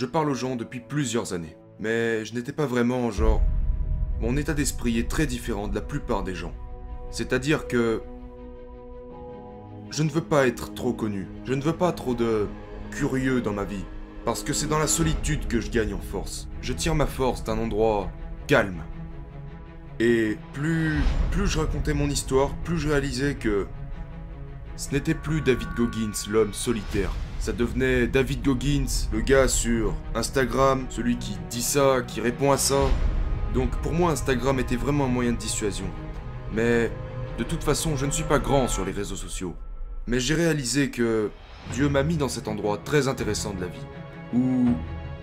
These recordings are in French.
je parle aux gens depuis plusieurs années. Mais je n'étais pas vraiment genre... Mon état d'esprit est très différent de la plupart des gens. C'est-à-dire que... Je ne veux pas être trop connu. Je ne veux pas trop de curieux dans ma vie. Parce que c'est dans la solitude que je gagne en force. Je tire ma force d'un endroit calme. Et plus, plus je racontais mon histoire, plus je réalisais que ce n'était plus David Goggins, l'homme solitaire. Ça devenait David Goggins, le gars sur Instagram, celui qui dit ça, qui répond à ça. Donc pour moi, Instagram était vraiment un moyen de dissuasion. Mais de toute façon, je ne suis pas grand sur les réseaux sociaux. Mais j'ai réalisé que Dieu m'a mis dans cet endroit très intéressant de la vie, où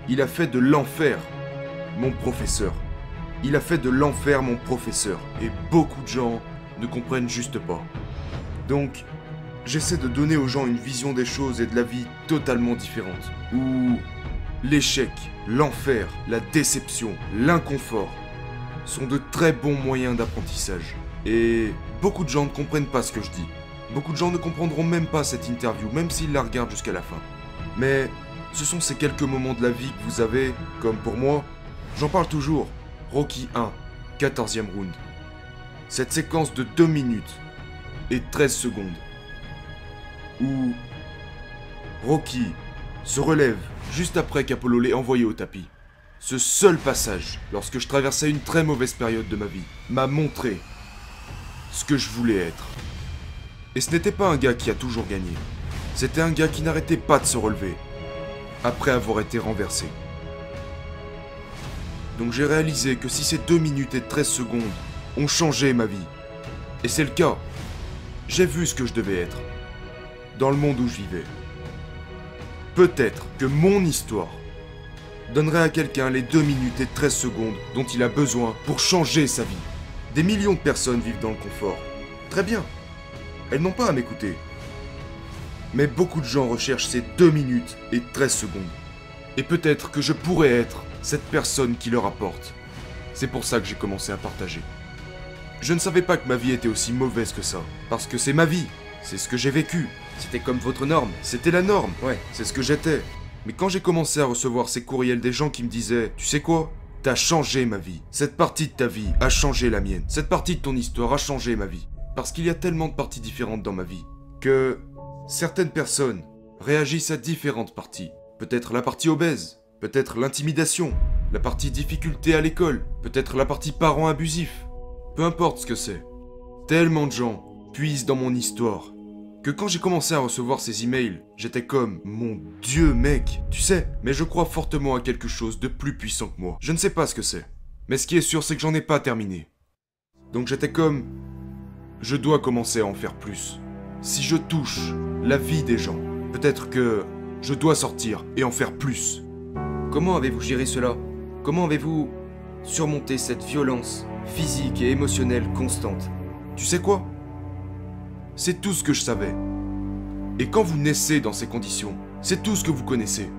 il a fait de l'enfer mon professeur. Il a fait de l'enfer mon professeur, et beaucoup de gens ne comprennent juste pas. Donc, j'essaie de donner aux gens une vision des choses et de la vie totalement différente, où l'échec, l'enfer, la déception, l'inconfort sont de très bons moyens d'apprentissage. Et beaucoup de gens ne comprennent pas ce que je dis. Beaucoup de gens ne comprendront même pas cette interview, même s'ils la regardent jusqu'à la fin. Mais ce sont ces quelques moments de la vie que vous avez, comme pour moi. J'en parle toujours. Rocky 1, 14e round. Cette séquence de 2 minutes et 13 secondes. Où Rocky se relève juste après qu'Apollo l'ait envoyé au tapis. Ce seul passage, lorsque je traversais une très mauvaise période de ma vie, m'a montré ce que je voulais être. Et ce n'était pas un gars qui a toujours gagné. C'était un gars qui n'arrêtait pas de se relever, après avoir été renversé. Donc j'ai réalisé que si ces 2 minutes et 13 secondes ont changé ma vie, et c'est le cas, j'ai vu ce que je devais être, dans le monde où je vivais. Peut-être que mon histoire donnerait à quelqu'un les 2 minutes et 13 secondes dont il a besoin pour changer sa vie. Des millions de personnes vivent dans le confort. Très bien. Elles n'ont pas à m'écouter. Mais beaucoup de gens recherchent ces 2 minutes et 13 secondes. Et peut-être que je pourrais être cette personne qui leur apporte. C'est pour ça que j'ai commencé à partager. Je ne savais pas que ma vie était aussi mauvaise que ça. Parce que c'est ma vie. C'est ce que j'ai vécu. C'était comme votre norme. C'était la norme. Ouais. C'est ce que j'étais. Mais quand j'ai commencé à recevoir ces courriels des gens qui me disaient Tu sais quoi? T'as changé ma vie. Cette partie de ta vie a changé la mienne. Cette partie de ton histoire a changé ma vie. Parce qu'il y a tellement de parties différentes dans ma vie que certaines personnes réagissent à différentes parties. Peut-être la partie obèse, peut-être l'intimidation, la partie difficulté à l'école, peut-être la partie parent abusif. Peu importe ce que c'est. Tellement de gens puisent dans mon histoire que quand j'ai commencé à recevoir ces emails, j'étais comme mon dieu mec, tu sais, mais je crois fortement à quelque chose de plus puissant que moi. Je ne sais pas ce que c'est. Mais ce qui est sûr, c'est que j'en ai pas terminé. Donc j'étais comme je dois commencer à en faire plus. Si je touche la vie des gens, peut-être que je dois sortir et en faire plus. Comment avez-vous géré cela? Comment avez-vous surmonté cette violence physique et émotionnelle constante? Tu sais quoi? C'est tout ce que je savais. Et quand vous naissez dans ces conditions, c'est tout ce que vous connaissez.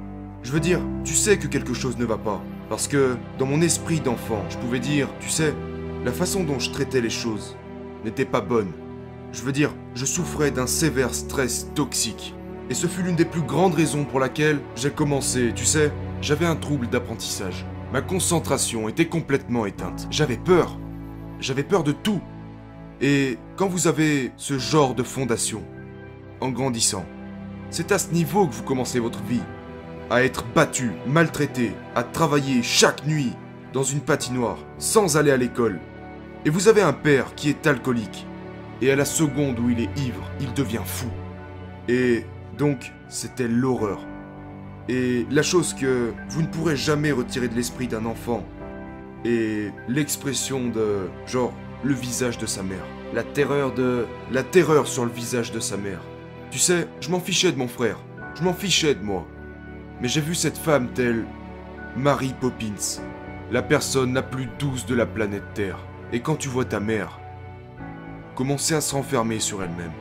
Je veux dire, tu sais que quelque chose ne va pas. Parce que dans mon esprit d'enfant, je pouvais dire, tu sais, la façon dont je traitais les choses n'était pas bonne. Je veux dire, je souffrais d'un sévère stress toxique. Et ce fut l'une des plus grandes raisons pour laquelle j'ai commencé, tu sais, j'avais un trouble d'apprentissage. Ma concentration était complètement éteinte. J'avais peur. J'avais peur de tout. Et quand vous avez ce genre de fondation, en grandissant, c'est à ce niveau que vous commencez votre vie. À être battu, maltraité, à travailler chaque nuit dans une patinoire, sans aller à l'école. Et vous avez un père qui est alcoolique. Et à la seconde où il est ivre, il devient fou. Et donc, c'était l'horreur. Et la chose que vous ne pourrez jamais retirer de l'esprit d'un enfant est l'expression de, genre, le visage de sa mère. La terreur de... La terreur sur le visage de sa mère. Tu sais, je m'en fichais de mon frère. Je m'en fichais de moi. Mais j'ai vu cette femme telle Mary Poppins, la personne la plus douce de la planète Terre. Et quand tu vois ta mère commencer à se renfermer sur elle-même,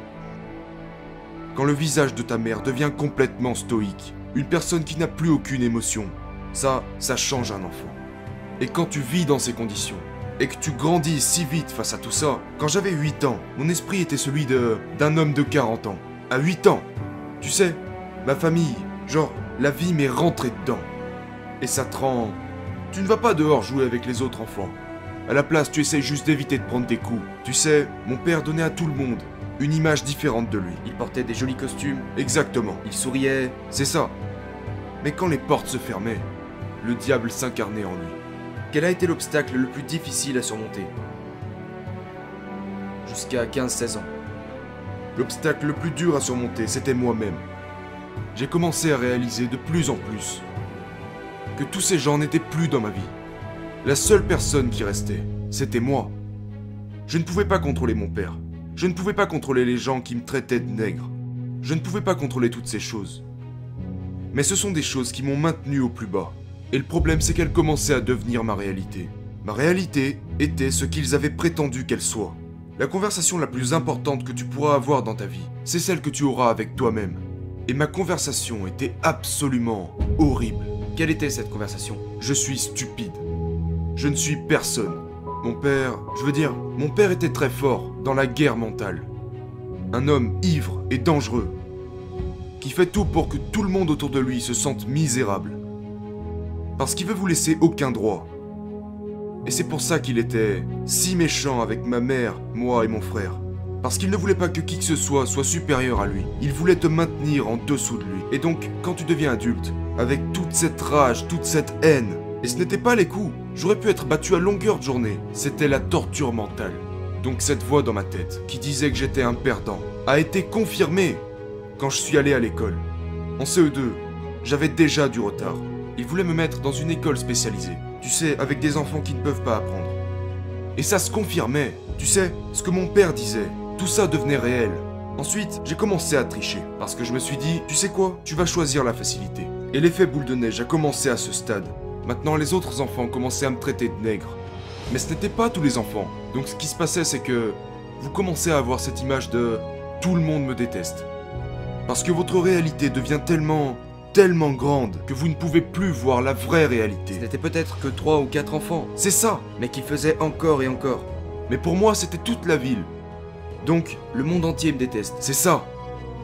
quand le visage de ta mère devient complètement stoïque, une personne qui n'a plus aucune émotion, ça, ça change un enfant. Et quand tu vis dans ces conditions, et que tu grandis si vite face à tout ça, quand j'avais 8 ans, mon esprit était celui de d'un homme de 40 ans. À 8 ans, tu sais, ma famille, genre, la vie m'est rentrée dedans. Et ça te rend... Tu ne vas pas dehors jouer avec les autres enfants. À la place, tu essayes juste d'éviter de prendre des coups. Tu sais, mon père donnait à tout le monde une image différente de lui. Il portait des jolis costumes, Exactement. il souriait. C'est ça. Mais quand les portes se fermaient, le diable s'incarnait en lui. Quel a été l'obstacle le plus difficile à surmonter Jusqu'à 15-16 ans. L'obstacle le plus dur à surmonter, c'était moi-même. J'ai commencé à réaliser de plus en plus que tous ces gens n'étaient plus dans ma vie. La seule personne qui restait, c'était moi. Je ne pouvais pas contrôler mon père. Je ne pouvais pas contrôler les gens qui me traitaient de nègre. Je ne pouvais pas contrôler toutes ces choses. Mais ce sont des choses qui m'ont maintenu au plus bas. Et le problème, c'est qu'elles commençaient à devenir ma réalité. Ma réalité était ce qu'ils avaient prétendu qu'elle soit. La conversation la plus importante que tu pourras avoir dans ta vie, c'est celle que tu auras avec toi-même. Et ma conversation était absolument horrible. Quelle était cette conversation? Je suis stupide. Je ne suis personne. Mon père, je veux dire, mon père était très fort dans la guerre mentale. Un homme ivre et dangereux, qui fait tout pour que tout le monde autour de lui se sente misérable. Parce qu'il veut vous laisser aucun droit. Et c'est pour ça qu'il était si méchant avec ma mère, moi et mon frère. Parce qu'il ne voulait pas que qui que ce soit soit supérieur à lui. Il voulait te maintenir en dessous de lui. Et donc, quand tu deviens adulte, avec toute cette rage, toute cette haine, et ce n'était pas les coups, j'aurais pu être battu à longueur de journée. C'était la torture mentale. Donc cette voix dans ma tête, qui disait que j'étais un perdant, a été confirmée quand je suis allé à l'école. En CE2, j'avais déjà du retard. Ils voulaient me mettre dans une école spécialisée. Tu sais, avec des enfants qui ne peuvent pas apprendre. Et ça se confirmait. Tu sais, ce que mon père disait, tout ça devenait réel. Ensuite, j'ai commencé à tricher, parce que je me suis dit, tu sais quoi, tu vas choisir la facilité. Et l'effet boule de neige a commencé à ce stade. Maintenant, les autres enfants commençaient à me traiter de nègre. Mais ce n'était pas tous les enfants. Donc ce qui se passait, c'est que vous commencez à avoir cette image de tout le monde me déteste. Parce que votre réalité devient tellement, tellement grande que vous ne pouvez plus voir la vraie Ce réalité. n'était peut-être que 3 ou 4 enfants, C'est ça. mais qui faisaient encore et encore. Mais pour moi, c'était toute la ville. Donc, Le monde entier me déteste. c'est ça.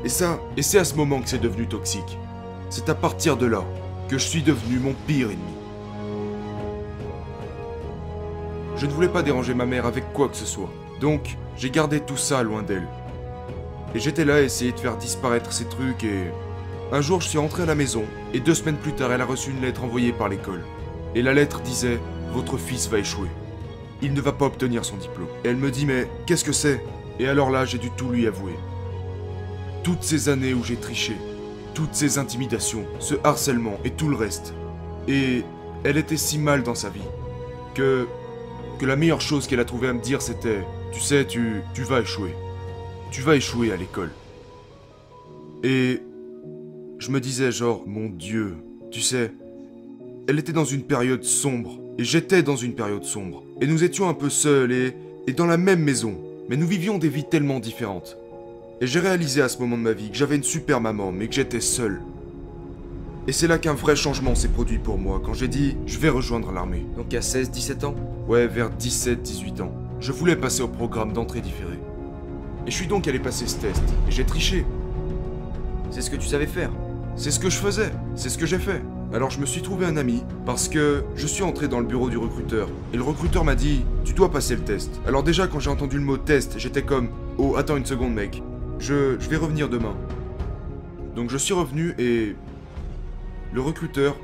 Et ça, et c'est à ce moment que c'est devenu toxique. C'est à partir de là que je suis devenu mon pire ennemi. Je ne voulais pas déranger ma mère avec quoi que ce soit. Donc, j'ai gardé tout ça loin d'elle. Et j'étais là à essayer de faire disparaître ces trucs et... Un jour, je suis rentré à la maison, et deux semaines plus tard, elle a reçu une lettre envoyée par l'école. Et la lettre disait Votre fils va échouer. Il ne va pas obtenir son diplôme. Et elle me dit Mais qu'est-ce que c'est? Et alors là, j'ai dû tout lui avouer. Toutes ces années où j'ai triché, toutes ces intimidations, ce harcèlement et tout le reste. Et elle était si mal dans sa vie que que la meilleure chose qu'elle a trouvé à me dire c'était tu sais tu tu vas échouer. Tu vas échouer à l'école. Et je me disais genre mon dieu, tu sais, elle était dans une période sombre et j'étais dans une période sombre et nous étions un peu seuls et et dans la même maison, mais nous vivions des vies tellement différentes. Et j'ai réalisé à ce moment de ma vie que j'avais une super maman, mais que j'étais seul. Et c'est là qu'un vrai changement s'est produit pour moi, quand j'ai dit je vais rejoindre l'armée. Donc à 16-17 ans? Ouais, vers 17-18 ans. Je voulais passer au programme d'entrée différée. Et je suis donc allé passer ce test, et j'ai triché. C'est ce que tu savais faire? C'est ce que je faisais, c'est ce que j'ai fait. Alors je me suis trouvé un ami, parce que je suis entré dans le bureau du recruteur, et le recruteur m'a dit, tu dois passer le test. Alors déjà quand j'ai entendu le mot test, j'étais comme, oh attends une seconde mec, je, vais revenir demain. Donc je suis revenu et... Le recruteur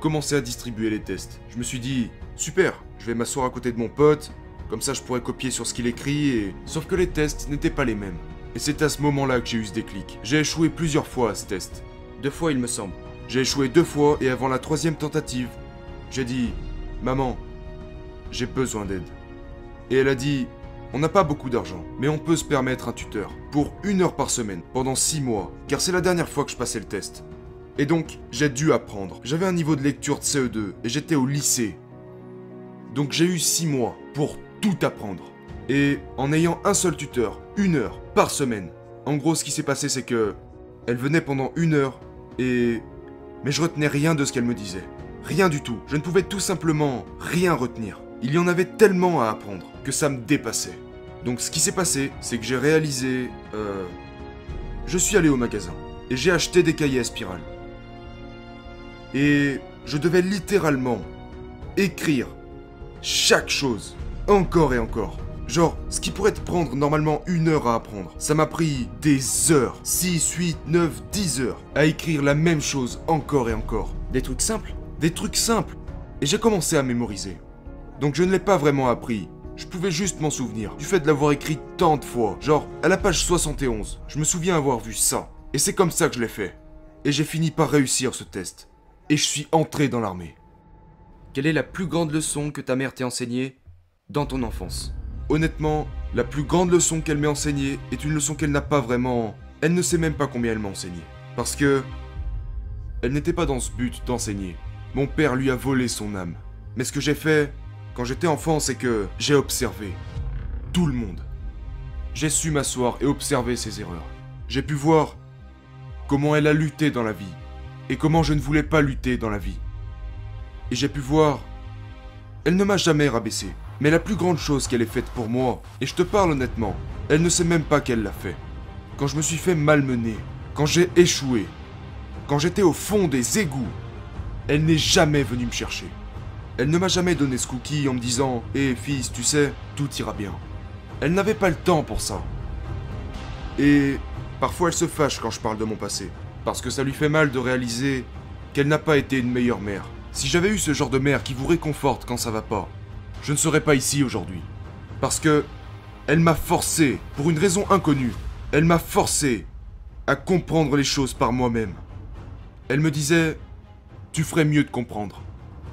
commençait à distribuer les tests. Je me suis dit, super, je vais m'asseoir à côté de mon pote, comme ça je pourrais copier sur ce qu'il écrit. Sauf que les tests n'étaient pas les mêmes. Et c'est à ce moment-là que j'ai eu ce déclic. J'ai échoué plusieurs fois à ce test. Deux fois, il me semble. J'ai échoué deux fois et avant la troisième tentative, j'ai dit Maman, j'ai besoin d'aide. Et elle a dit On n'a pas beaucoup d'argent, mais on peut se permettre un tuteur pour une heure par semaine pendant six mois, car c'est la dernière fois que je passais le test. Et donc, j'ai dû apprendre. J'avais un niveau de lecture de CE2 et j'étais au lycée. Donc j'ai eu six mois pour tout apprendre. Et en ayant un seul tuteur, une heure par semaine. En gros, ce qui s'est passé, c'est que elle venait pendant une heure et mais je retenais rien de ce qu'elle me disait. Rien du tout. Je ne pouvais tout simplement rien retenir. Il y en avait tellement à apprendre que ça me dépassait. Donc ce qui s'est passé, c'est que j'ai réalisé... Euh... Je suis allé au magasin et j'ai acheté des cahiers à spirale. Et je devais littéralement écrire chaque chose, encore et encore. Genre, ce qui pourrait te prendre normalement une heure à apprendre, ça m'a pris des heures, 6, 8, 9, 10 heures, à écrire la même chose encore et encore. Des trucs simples Des trucs simples. Et j'ai commencé à mémoriser. Donc je ne l'ai pas vraiment appris. Je pouvais juste m'en souvenir, du fait de l'avoir écrit tant de fois. Genre, à la page 71, je me souviens avoir vu ça. Et c'est comme ça que je l'ai fait. Et j'ai fini par réussir ce test. Et je suis entré dans l'armée. Quelle est la plus grande leçon que ta mère t'ait enseignée dans ton enfance? Honnêtement, la plus grande leçon qu'elle m'ait enseignée est une leçon qu'elle n'a pas vraiment... Elle ne sait même pas combien elle m'a enseigné. Parce que... Elle n'était pas dans ce but d'enseigner. Mon père lui a volé son âme. Mais ce que j'ai fait, quand j'étais enfant, c'est que j'ai observé. Tout le monde. J'ai su m'asseoir et observer ses erreurs. J'ai pu voir comment elle a lutté dans la vie. Et comment je ne voulais pas lutter dans la vie. Et j'ai pu voir... Elle ne m'a jamais rabaissé. Mais la plus grande chose qu'elle ait faite pour moi, et je te parle honnêtement, elle ne sait même pas qu'elle l'a fait. Quand je me suis fait malmener, quand j'ai échoué, quand j'étais au fond des égouts, elle n'est jamais venue me chercher. Elle ne m'a jamais donné ce cookie en me disant Hé fils, tu sais, tout ira bien. Elle n'avait pas le temps pour ça. Et parfois elle se fâche quand je parle de mon passé, parce que ça lui fait mal de réaliser qu'elle n'a pas été une meilleure mère. Si j'avais eu ce genre de mère qui vous réconforte quand ça va pas, je ne serais pas ici aujourd'hui. Parce que elle m'a forcé, pour une raison inconnue, elle m'a forcé à comprendre les choses par moi-même. Elle me disait, tu ferais mieux de comprendre,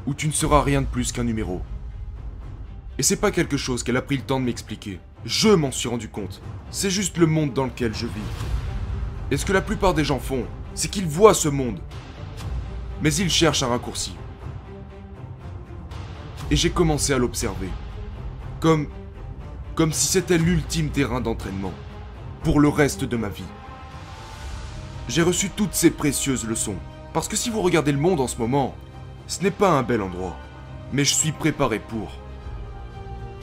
ou tu ne seras rien de plus qu'un numéro. Et c'est pas quelque chose qu'elle a pris le temps de m'expliquer. Je m'en suis rendu compte. C'est juste le monde dans lequel je vis. Et ce que la plupart des gens font, c'est qu'ils voient ce monde. Mais ils cherchent un raccourci et j'ai commencé à l'observer. Comme. si c'était l'ultime terrain d'entraînement. Pour le reste de ma vie. J'ai reçu toutes ces précieuses leçons. Parce que si vous regardez le monde en ce moment, ce n'est pas un bel endroit. Mais je suis préparé pour.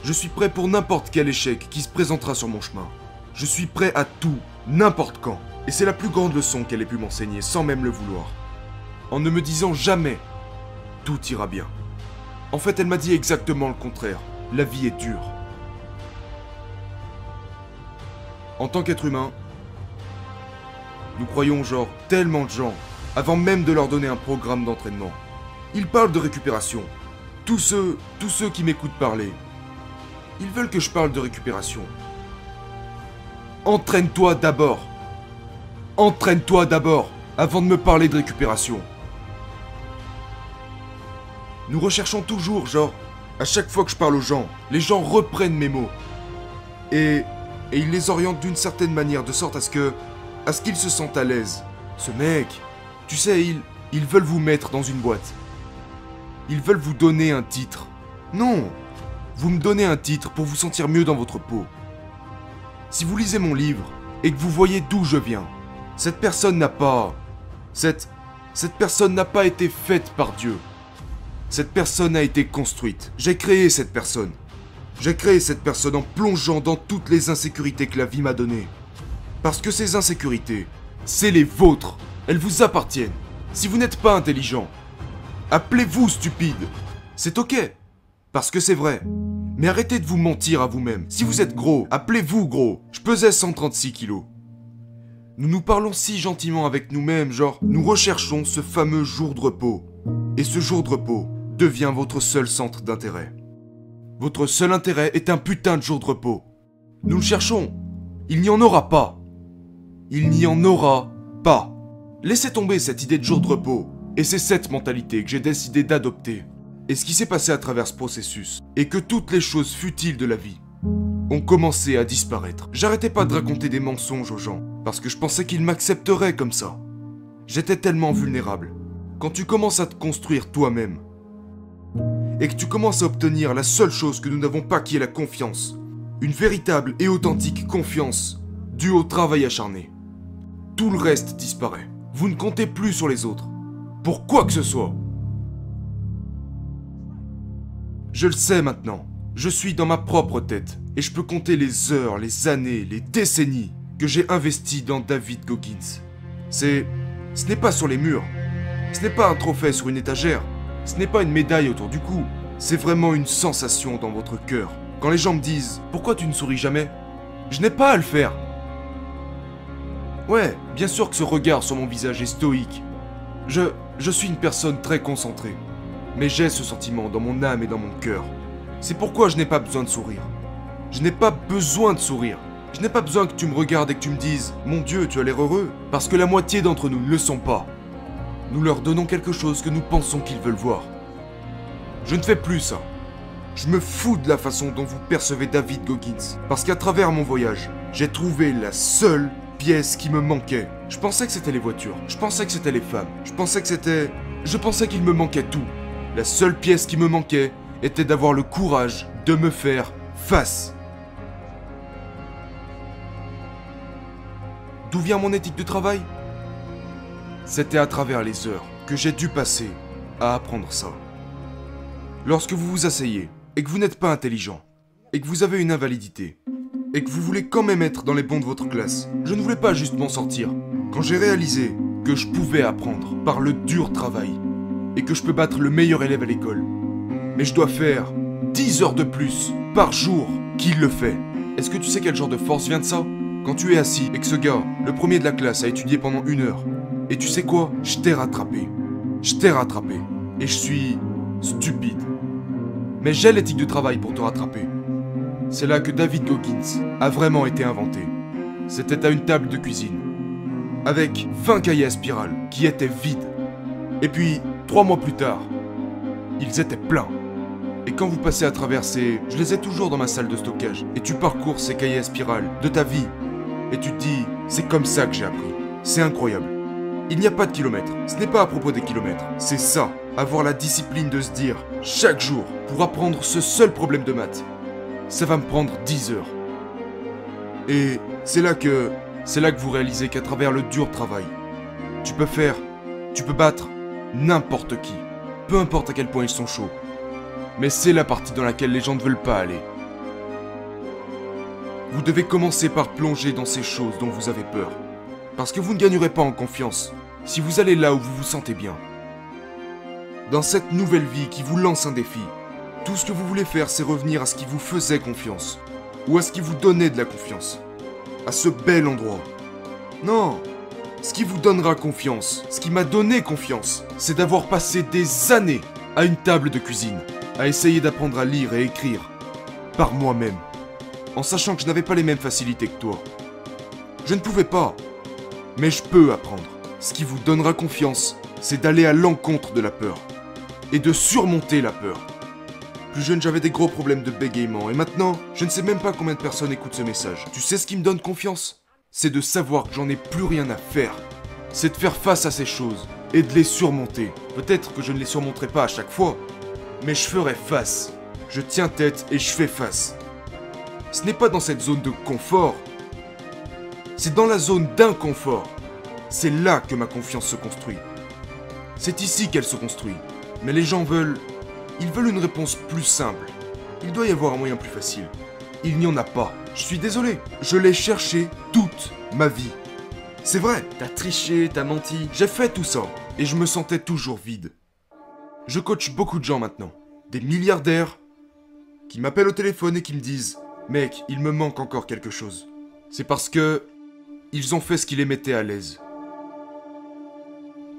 Je suis prêt pour n'importe quel échec qui se présentera sur mon chemin. Je suis prêt à tout, n'importe quand. Et c'est la plus grande leçon qu'elle ait pu m'enseigner sans même le vouloir. En ne me disant jamais, tout ira bien. En fait, elle m'a dit exactement le contraire. La vie est dure. En tant qu'être humain, nous croyons genre tellement de gens avant même de leur donner un programme d'entraînement. Ils parlent de récupération. Tous ceux, tous ceux qui m'écoutent parler, ils veulent que je parle de récupération. Entraîne-toi d'abord. Entraîne-toi d'abord avant de me parler de récupération. Nous recherchons toujours, genre, à chaque fois que je parle aux gens, les gens reprennent mes mots. Et, et ils les orientent d'une certaine manière, de sorte à ce que, à ce qu'ils se sentent à l'aise. Ce mec, tu sais, ils, ils veulent vous mettre dans une boîte. Ils veulent vous donner un titre. Non, vous me donnez un titre pour vous sentir mieux dans votre peau. Si vous lisez mon livre et que vous voyez d'où je viens, cette personne n'a pas... Cette... Cette personne n'a pas été faite par Dieu. Cette personne a été construite. J'ai créé cette personne. J'ai créé cette personne en plongeant dans toutes les insécurités que la vie m'a données. Parce que ces insécurités, c'est les vôtres. Elles vous appartiennent. Si vous n'êtes pas intelligent, appelez-vous stupide. C'est ok. Parce que c'est vrai. Mais arrêtez de vous mentir à vous-même. Si vous êtes gros, appelez-vous gros. Je pesais 136 kilos. Nous nous parlons si gentiment avec nous-mêmes, genre, nous recherchons ce fameux jour de repos. Et ce jour de repos, devient votre seul centre d'intérêt. Votre seul intérêt est un putain de jour de repos. Nous le cherchons. Il n'y en aura pas. Il n'y en aura pas. Laissez tomber cette idée de jour de repos. Et c'est cette mentalité que j'ai décidé d'adopter. Et ce qui s'est passé à travers ce processus est que toutes les choses futiles de la vie ont commencé à disparaître. J'arrêtais pas de raconter des mensonges aux gens, parce que je pensais qu'ils m'accepteraient comme ça. J'étais tellement vulnérable. Quand tu commences à te construire toi-même, et que tu commences à obtenir la seule chose que nous n'avons pas qui est la confiance. Une véritable et authentique confiance due au travail acharné. Tout le reste disparaît. Vous ne comptez plus sur les autres. Pour quoi que ce soit. Je le sais maintenant. Je suis dans ma propre tête. Et je peux compter les heures, les années, les décennies que j'ai investies dans David Goggins. C'est... Ce n'est pas sur les murs. Ce n'est pas un trophée sur une étagère. Ce n'est pas une médaille autour du cou, c'est vraiment une sensation dans votre cœur. Quand les gens me disent Pourquoi tu ne souris jamais? Je n'ai pas à le faire. Ouais, bien sûr que ce regard sur mon visage est stoïque. Je. Je suis une personne très concentrée. Mais j'ai ce sentiment dans mon âme et dans mon cœur. C'est pourquoi je n'ai pas besoin de sourire. Je n'ai pas besoin de sourire. Je n'ai pas besoin que tu me regardes et que tu me dises Mon Dieu, tu as l'air heureux. Parce que la moitié d'entre nous ne le sont pas. Nous leur donnons quelque chose que nous pensons qu'ils veulent voir. Je ne fais plus ça. Je me fous de la façon dont vous percevez David Goggins. Parce qu'à travers mon voyage, j'ai trouvé la seule pièce qui me manquait. Je pensais que c'était les voitures. Je pensais que c'était les femmes. Je pensais que c'était... Je pensais qu'il me manquait tout. La seule pièce qui me manquait était d'avoir le courage de me faire face. D'où vient mon éthique de travail? C'était à travers les heures que j'ai dû passer à apprendre ça. Lorsque vous vous asseyez et que vous n'êtes pas intelligent, et que vous avez une invalidité, et que vous voulez quand même être dans les bons de votre classe, je ne voulais pas juste m'en sortir. Quand j'ai réalisé que je pouvais apprendre par le dur travail, et que je peux battre le meilleur élève à l'école, mais je dois faire 10 heures de plus par jour qu'il le fait. Est-ce que tu sais quel genre de force vient de ça? Quand tu es assis et que ce gars, le premier de la classe, a étudié pendant une heure, et tu sais quoi? Je t'ai rattrapé. Je t'ai rattrapé. Et je suis stupide. Mais j'ai l'éthique de travail pour te rattraper. C'est là que David Goggins a vraiment été inventé. C'était à une table de cuisine, avec 20 cahiers à spirale qui étaient vides. Et puis, trois mois plus tard, ils étaient pleins. Et quand vous passez à travers ces... Je les ai toujours dans ma salle de stockage. Et tu parcours ces cahiers à spirale de ta vie. Et tu te dis, c'est comme ça que j'ai appris. C'est incroyable. Il n'y a pas de kilomètres. Ce n'est pas à propos des kilomètres. C'est ça. Avoir la discipline de se dire, chaque jour, pour apprendre ce seul problème de maths, ça va me prendre 10 heures. Et c'est là que... C'est là que vous réalisez qu'à travers le dur travail, tu peux faire... Tu peux battre n'importe qui. Peu importe à quel point ils sont chauds. Mais c'est la partie dans laquelle les gens ne veulent pas aller. Vous devez commencer par plonger dans ces choses dont vous avez peur. Parce que vous ne gagnerez pas en confiance si vous allez là où vous vous sentez bien. Dans cette nouvelle vie qui vous lance un défi, tout ce que vous voulez faire, c'est revenir à ce qui vous faisait confiance. Ou à ce qui vous donnait de la confiance. À ce bel endroit. Non, ce qui vous donnera confiance, ce qui m'a donné confiance, c'est d'avoir passé des années à une table de cuisine, à essayer d'apprendre à lire et écrire, par moi-même, en sachant que je n'avais pas les mêmes facilités que toi. Je ne pouvais pas, mais je peux apprendre. Ce qui vous donnera confiance, c'est d'aller à l'encontre de la peur, et de surmonter la peur. Plus jeune, j'avais des gros problèmes de bégaiement, et maintenant, je ne sais même pas combien de personnes écoutent ce message. Tu sais ce qui me donne confiance? C'est de savoir que j'en ai plus rien à faire. C'est de faire face à ces choses, et de les surmonter. Peut-être que je ne les surmonterai pas à chaque fois, mais je ferai face. Je tiens tête et je fais face. Ce n'est pas dans cette zone de confort, c'est dans la zone d'inconfort. C'est là que ma confiance se construit. C'est ici qu'elle se construit. Mais les gens veulent... Ils veulent une réponse plus simple. Il doit y avoir un moyen plus facile. Il n'y en a pas. Je suis désolé. Je l'ai cherché toute ma vie. C'est vrai. T'as triché, t'as menti. J'ai fait tout ça. Et je me sentais toujours vide. Je coach beaucoup de gens maintenant. Des milliardaires qui m'appellent au téléphone et qui me disent Mec, il me manque encore quelque chose. C'est parce que ils ont fait ce qui les mettait à l'aise.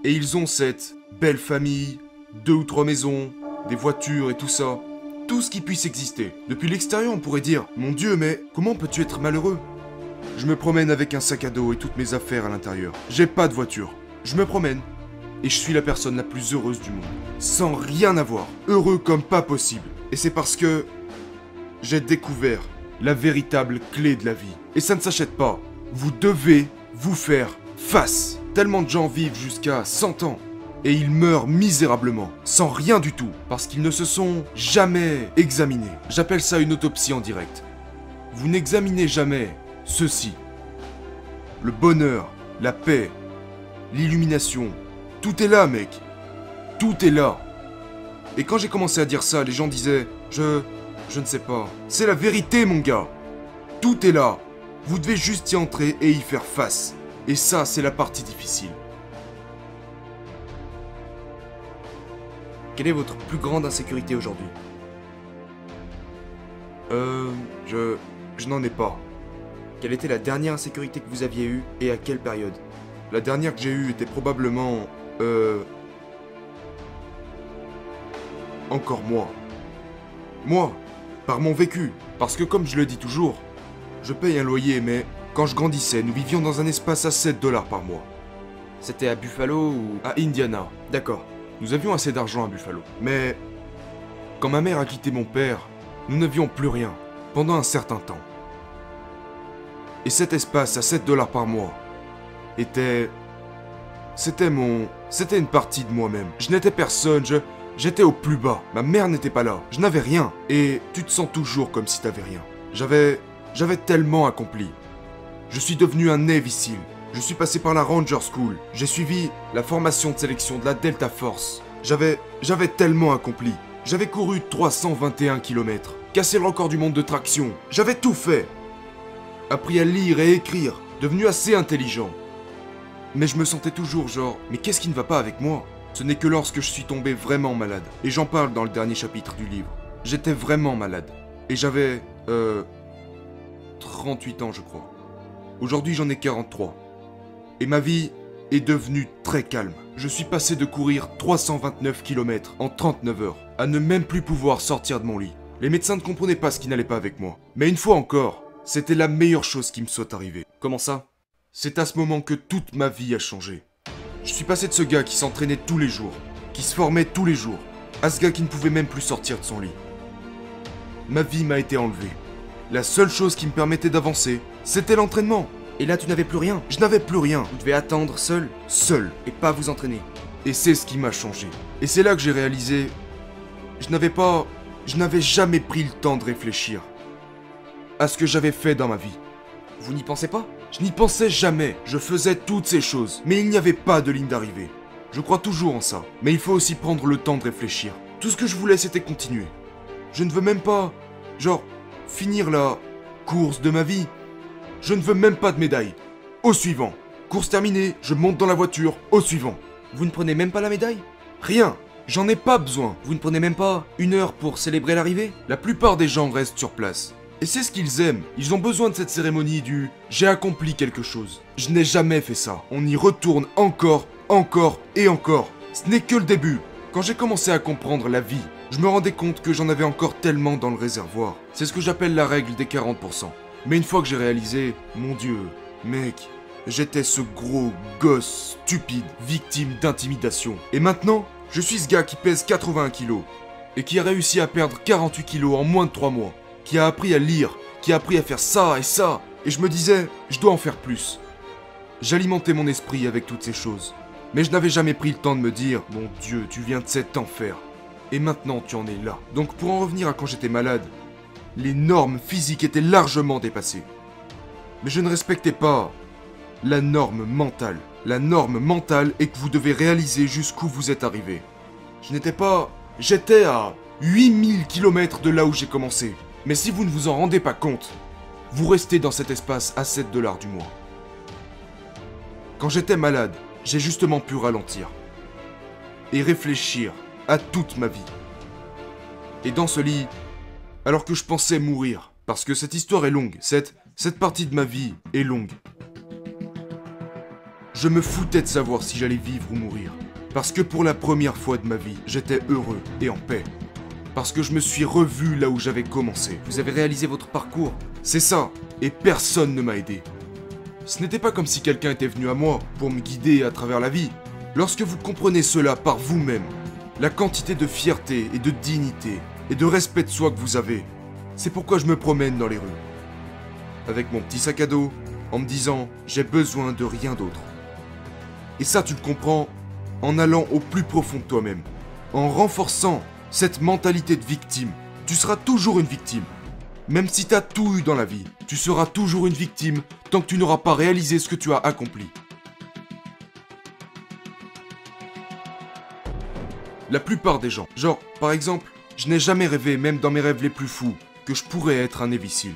Et ils ont cette belle famille, deux ou trois maisons, des voitures et tout ça. Tout ce qui puisse exister. Depuis l'extérieur, on pourrait dire Mon Dieu, mais comment peux-tu être malheureux? Je me promène avec un sac à dos et toutes mes affaires à l'intérieur. J'ai pas de voiture. Je me promène. Et je suis la personne la plus heureuse du monde. Sans rien avoir. Heureux comme pas possible. Et c'est parce que j'ai découvert la véritable clé de la vie. Et ça ne s'achète pas. Vous devez vous faire face. Tellement de gens vivent jusqu'à 100 ans. Et ils meurent misérablement, sans rien du tout, parce qu'ils ne se sont jamais examinés. J'appelle ça une autopsie en direct. Vous n'examinez jamais ceci. Le bonheur, la paix, l'illumination, tout est là, mec. Tout est là. Et quand j'ai commencé à dire ça, les gens disaient Je. Je ne sais pas. C'est la vérité, mon gars. Tout est là. Vous devez juste y entrer et y faire face. Et ça, c'est la partie difficile. Quelle est votre plus grande insécurité aujourd'hui? Euh... Je... Je n'en ai pas. Quelle était la dernière insécurité que vous aviez eue et à quelle période? La dernière que j'ai eue était probablement... Euh... Encore moi. Moi, par mon vécu. Parce que comme je le dis toujours, je paye un loyer, mais quand je grandissais, nous vivions dans un espace à 7 dollars par mois. C'était à Buffalo ou... À Indiana. D'accord. Nous avions assez d'argent à Buffalo. Mais quand ma mère a quitté mon père, nous n'avions plus rien pendant un certain temps. Et cet espace à 7 dollars par mois était... C'était mon... C'était une partie de moi-même. Je n'étais personne, je... J'étais au plus bas. Ma mère n'était pas là. Je n'avais rien. Et tu te sens toujours comme si t'avais rien. J'avais... J'avais tellement accompli. Je suis devenu un Navy. Je suis passé par la Ranger School. J'ai suivi la formation de sélection de la Delta Force. J'avais... J'avais tellement accompli. J'avais couru 321 km. Cassé le record du monde de traction. J'avais tout fait. Appris à lire et écrire. Devenu assez intelligent. Mais je me sentais toujours genre, mais qu'est-ce qui ne va pas avec moi? Ce n'est que lorsque je suis tombé vraiment malade. Et j'en parle dans le dernier chapitre du livre. J'étais vraiment malade. Et j'avais... Euh... 38 ans je crois. Aujourd'hui j'en ai 43. Et ma vie est devenue très calme. Je suis passé de courir 329 km en 39 heures à ne même plus pouvoir sortir de mon lit. Les médecins ne comprenaient pas ce qui n'allait pas avec moi. Mais une fois encore, c'était la meilleure chose qui me soit arrivée. Comment ça? C'est à ce moment que toute ma vie a changé. Je suis passé de ce gars qui s'entraînait tous les jours, qui se formait tous les jours, à ce gars qui ne pouvait même plus sortir de son lit. Ma vie m'a été enlevée. La seule chose qui me permettait d'avancer, c'était l'entraînement. Et là, tu n'avais plus rien. Je n'avais plus rien, Vous devez attendre seul seul. et pas vous entraîner. Et c'est ce qui m'a changé. Et c'est là que j'ai réalisé, je n'avais pas, je n'avais jamais pris le temps de réfléchir à ce que j'avais fait dans ma vie. Vous n'y pensez pas? Je n'y pensais jamais. Je faisais toutes ces choses. Mais il n'y avait pas de ligne d'arrivée. Je crois toujours en ça. Mais il faut aussi prendre le temps de réfléchir. Tout ce que je voulais, c'était continuer. Je ne veux même pas, genre, finir la course de ma vie. Je ne veux même pas de médaille. Au suivant. Course terminée, je monte dans la voiture. Au suivant. Vous ne prenez même pas la médaille? Rien. J'en ai pas besoin. Vous ne prenez même pas une heure pour célébrer l'arrivée? La plupart des gens restent sur place. Et c'est ce qu'ils aiment. Ils ont besoin de cette cérémonie du j'ai accompli quelque chose. Je n'ai jamais fait ça. On y retourne encore, encore et encore. Ce n'est que le début. Quand j'ai commencé à comprendre la vie, je me rendais compte que j'en avais encore tellement dans le réservoir. C'est ce que j'appelle la règle des 40%. Mais une fois que j'ai réalisé, mon dieu, mec, j'étais ce gros gosse stupide, victime d'intimidation. Et maintenant, je suis ce gars qui pèse 81 kilos et qui a réussi à perdre 48 kilos en moins de 3 mois, qui a appris à lire, qui a appris à faire ça et ça, et je me disais, je dois en faire plus. J'alimentais mon esprit avec toutes ces choses, mais je n'avais jamais pris le temps de me dire, mon Dieu, tu viens de cet enfer, et maintenant tu en es là. Donc pour en revenir à quand j'étais malade, les normes physiques étaient largement dépassées. Mais je ne respectais pas la norme mentale. La norme mentale est que vous devez réaliser jusqu'où vous êtes arrivé. Je n'étais pas... J'étais à 8000 km de là où j'ai commencé. Mais si vous ne vous en rendez pas compte, vous restez dans cet espace à 7 dollars du mois. Quand j'étais malade, j'ai justement pu ralentir. Et réfléchir à toute ma vie. Et dans ce lit, alors que je pensais mourir, parce que cette histoire est longue, cette, cette partie de ma vie est longue. Je me foutais de savoir si j'allais vivre ou mourir. Parce que pour la première fois de ma vie, j'étais heureux et en paix. Parce que je me suis revu là où j'avais commencé. Vous avez réalisé votre parcours C'est ça, et personne ne m'a aidé. Ce n'était pas comme si quelqu'un était venu à moi pour me guider à travers la vie. Lorsque vous comprenez cela par vous-même, la quantité de fierté et de dignité et de respect de soi que vous avez, c'est pourquoi je me promène dans les rues. Avec mon petit sac à dos, en me disant j'ai besoin de rien d'autre. Et ça tu le comprends en allant au plus profond de toi-même, en renforçant cette mentalité de victime. Tu seras toujours une victime. Même si t'as tout eu dans la vie, tu seras toujours une victime tant que tu n'auras pas réalisé ce que tu as accompli. La plupart des gens, genre, par exemple, je n'ai jamais rêvé, même dans mes rêves les plus fous, que je pourrais être un Seal.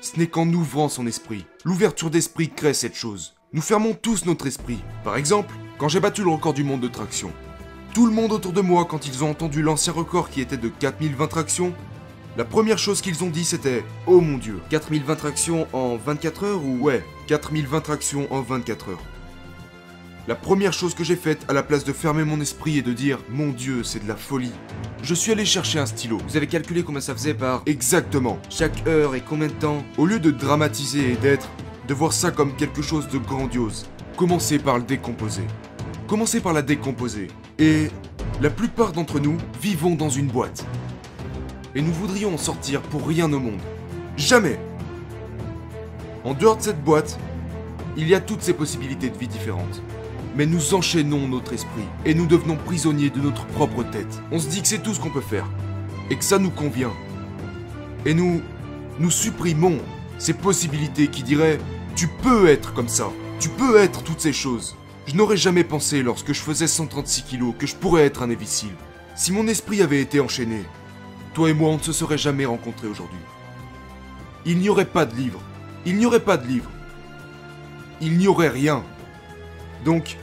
Ce n'est qu'en ouvrant son esprit. L'ouverture d'esprit crée cette chose. Nous fermons tous notre esprit. Par exemple, quand j'ai battu le record du monde de traction. Tout le monde autour de moi, quand ils ont entendu l'ancien record qui était de 4020 tractions, la première chose qu'ils ont dit c'était Oh mon dieu. 4020 tractions en 24 heures ou Ouais, 4020 tractions en 24 heures. La première chose que j'ai faite à la place de fermer mon esprit et de dire Mon dieu, c'est de la folie, je suis allé chercher un stylo. Vous avez calculé combien ça faisait par Exactement. chaque heure et combien de temps? Au lieu de dramatiser et d'être, de voir ça comme quelque chose de grandiose, commencez par le décomposer. Commencez par la décomposer. Et la plupart d'entre nous vivons dans une boîte. Et nous voudrions en sortir pour rien au monde. Jamais En dehors de cette boîte, il y a toutes ces possibilités de vie différentes. Mais nous enchaînons notre esprit et nous devenons prisonniers de notre propre tête. On se dit que c'est tout ce qu'on peut faire et que ça nous convient. Et nous, nous supprimons ces possibilités qui diraient Tu peux être comme ça, tu peux être toutes ces choses. Je n'aurais jamais pensé lorsque je faisais 136 kilos que je pourrais être un imbécile. Si mon esprit avait été enchaîné, toi et moi on ne se serait jamais rencontrés aujourd'hui. Il n'y aurait pas de livre. Il n'y aurait pas de livre. Il n'y aurait rien. Donc,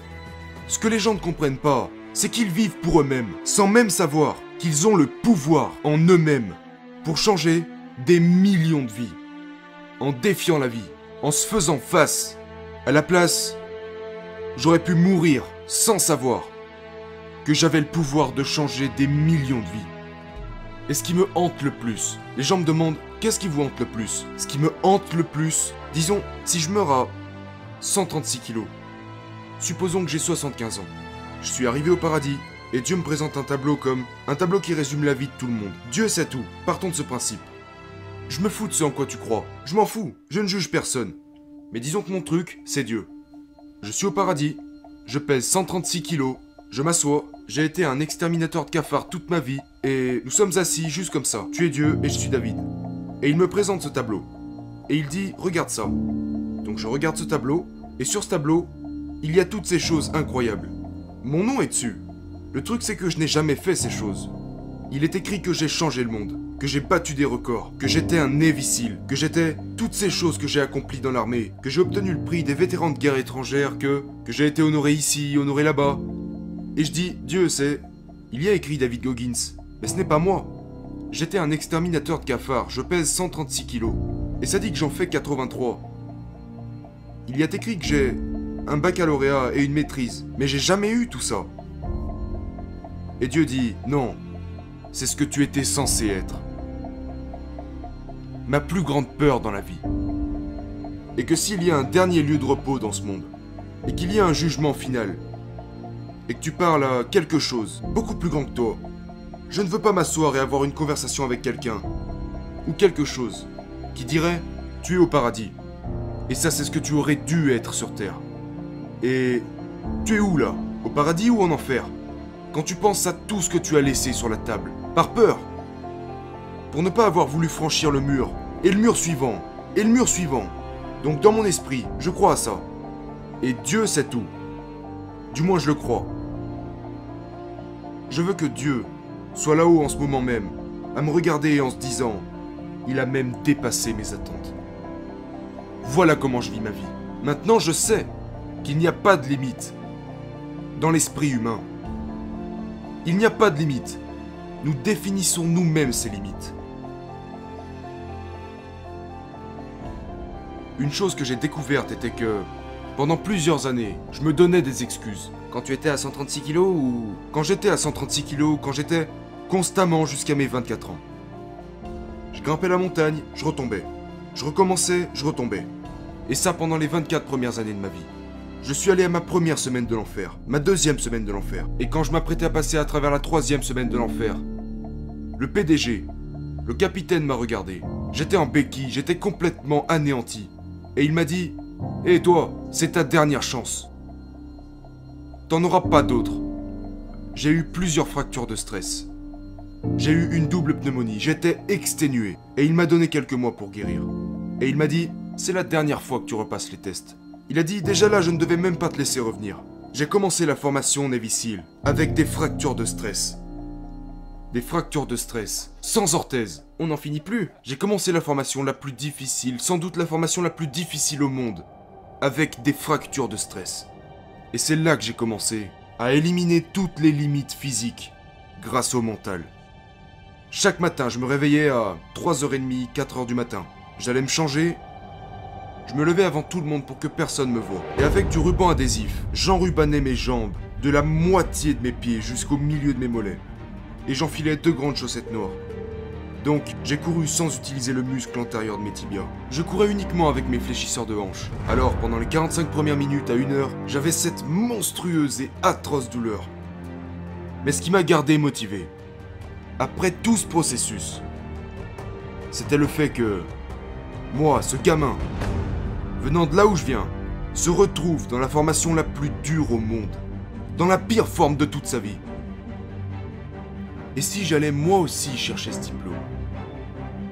ce que les gens ne comprennent pas, c'est qu'ils vivent pour eux-mêmes, sans même savoir qu'ils ont le pouvoir en eux-mêmes pour changer des millions de vies, en défiant la vie, en se faisant face. À la place, j'aurais pu mourir sans savoir que j'avais le pouvoir de changer des millions de vies. Et ce qui me hante le plus, les gens me demandent qu'est-ce qui vous hante le plus? Ce qui me hante le plus, disons, si je meurs à 136 kilos, supposons que j'ai 75 ans, je suis arrivé au paradis, et Dieu me présente un tableau comme un tableau qui résume la vie de tout le monde. Dieu sait tout, partons de ce principe. Je me fous de ce en quoi tu crois, je m'en fous, je ne juge personne. Mais disons que mon truc, c'est Dieu. Je suis au paradis, je pèse 136 kilos, je m'assois, j'ai été un exterminateur de cafards toute ma vie, et nous sommes assis juste comme ça. Tu es Dieu et je suis David. Et il me présente ce tableau. Et il dit, regarde ça. Donc je regarde ce tableau, et sur ce tableau, il y a toutes ces choses incroyables. Mon nom est dessus. Le truc c'est que je n'ai jamais fait ces choses. Il est écrit que j'ai changé le monde, que j'ai battu des records, que j'étais un névicile, que j'étais toutes ces choses que j'ai accomplies dans l'armée, que j'ai obtenu le prix des vétérans de guerre étrangère, que, que j'ai été honoré ici, honoré là-bas. Et je dis, Dieu c'est... Il y a écrit David Goggins, mais ce n'est pas moi. J'étais un exterminateur de cafards, je pèse 136 kilos. Et ça dit que j'en fais 83. Il y a écrit que j'ai un baccalauréat et une maîtrise, mais j'ai jamais eu tout ça. Et Dieu dit, non, c'est ce que tu étais censé être. Ma plus grande peur dans la vie est que s'il y a un dernier lieu de repos dans ce monde, et qu'il y a un jugement final, et que tu parles à quelque chose, beaucoup plus grand que toi, je ne veux pas m'asseoir et avoir une conversation avec quelqu'un, ou quelque chose, qui dirait, tu es au paradis. Et ça c'est ce que tu aurais dû être sur Terre. Et tu es où là? Au paradis ou en enfer? Quand tu penses à tout ce que tu as laissé sur la table, par peur? Pour ne pas avoir voulu franchir le mur, et le mur suivant, et le mur suivant. Donc dans mon esprit, je crois à ça. Et Dieu sait tout. Du moins je le crois. Je veux que Dieu soit là-haut en ce moment même, à me regarder en se disant, il a même dépassé mes attentes. Voilà comment je vis ma vie. Maintenant je sais qu'il n'y a pas de limite dans l'esprit humain. Il n'y a pas de limite. Nous définissons nous-mêmes ces limites. Une chose que j'ai découverte était que, pendant plusieurs années, je me donnais des excuses. Quand tu étais à 136 kilos ou... Quand j'étais à 136 kilos, quand j'étais constamment jusqu'à mes 24 ans. Je grimpais la montagne, je retombais. Je recommençais, je retombais. Et ça pendant les 24 premières années de ma vie. Je suis allé à ma première semaine de l'enfer, ma deuxième semaine de l'enfer. Et quand je m'apprêtais à passer à travers la troisième semaine de l'enfer, le PDG, le capitaine m'a regardé. J'étais en béquille, j'étais complètement anéanti. Et il m'a dit Hé toi, c'est ta dernière chance. T'en auras pas d'autres. J'ai eu plusieurs fractures de stress. J'ai eu une double pneumonie, j'étais exténué. Et il m'a donné quelques mois pour guérir. Et il m'a dit C'est la dernière fois que tu repasses les tests. Il a dit Déjà là, je ne devais même pas te laisser revenir. J'ai commencé la formation Navy avec des fractures de stress. Des fractures de stress, sans orthèse. On n'en finit plus. J'ai commencé la formation la plus difficile, sans doute la formation la plus difficile au monde, avec des fractures de stress. Et c'est là que j'ai commencé à éliminer toutes les limites physiques grâce au mental. Chaque matin, je me réveillais à 3h30, 4h du matin. J'allais me changer. Je me levais avant tout le monde pour que personne me voie. Et avec du ruban adhésif, j'enrubanais mes jambes de la moitié de mes pieds jusqu'au milieu de mes mollets. Et j'enfilais deux grandes chaussettes noires. Donc, j'ai couru sans utiliser le muscle antérieur de mes tibias. Je courais uniquement avec mes fléchisseurs de hanches. Alors, pendant les 45 premières minutes à une heure, j'avais cette monstrueuse et atroce douleur. Mais ce qui m'a gardé motivé, après tout ce processus, c'était le fait que moi, ce gamin, venant de là où je viens, se retrouve dans la formation la plus dure au monde, dans la pire forme de toute sa vie. Et si j'allais moi aussi chercher ce diplôme?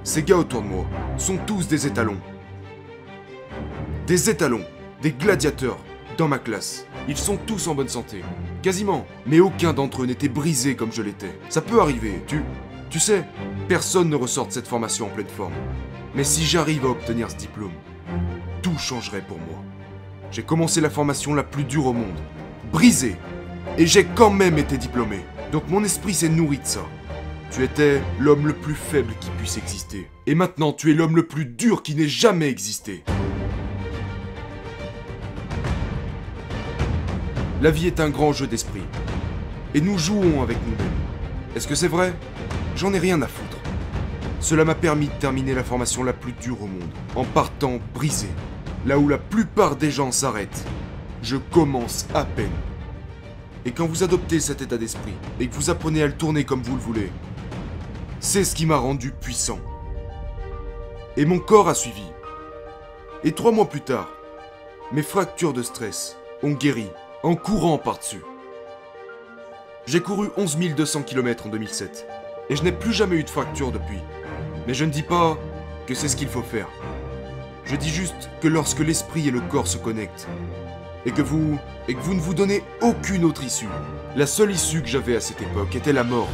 Ces gars autour de moi sont tous des étalons. Des étalons, des gladiateurs dans ma classe. Ils sont tous en bonne santé. Quasiment. Mais aucun d'entre eux n'était brisé comme je l'étais. Ça peut arriver, tu... Tu sais, personne ne ressort de cette formation en pleine forme. Mais si j'arrive à obtenir ce diplôme, tout changerait pour moi. J'ai commencé la formation la plus dure au monde. Brisé. Et j'ai quand même été diplômé. Donc mon esprit s'est nourri de ça. Tu étais l'homme le plus faible qui puisse exister. Et maintenant tu es l'homme le plus dur qui n'ait jamais existé. La vie est un grand jeu d'esprit. Et nous jouons avec nous-mêmes. Est-ce que c'est vrai? J'en ai rien à foutre. Cela m'a permis de terminer la formation la plus dure au monde, en partant brisé. Là où la plupart des gens s'arrêtent, je commence à peine. Et quand vous adoptez cet état d'esprit, et que vous apprenez à le tourner comme vous le voulez, c'est ce qui m'a rendu puissant. Et mon corps a suivi. Et trois mois plus tard, mes fractures de stress ont guéri en courant par-dessus. J'ai couru 11 200 km en 2007, et je n'ai plus jamais eu de fracture depuis. Mais je ne dis pas que c'est ce qu'il faut faire. Je dis juste que lorsque l'esprit et le corps se connectent, et que vous et que vous ne vous donnez aucune autre issue, la seule issue que j'avais à cette époque était la mort.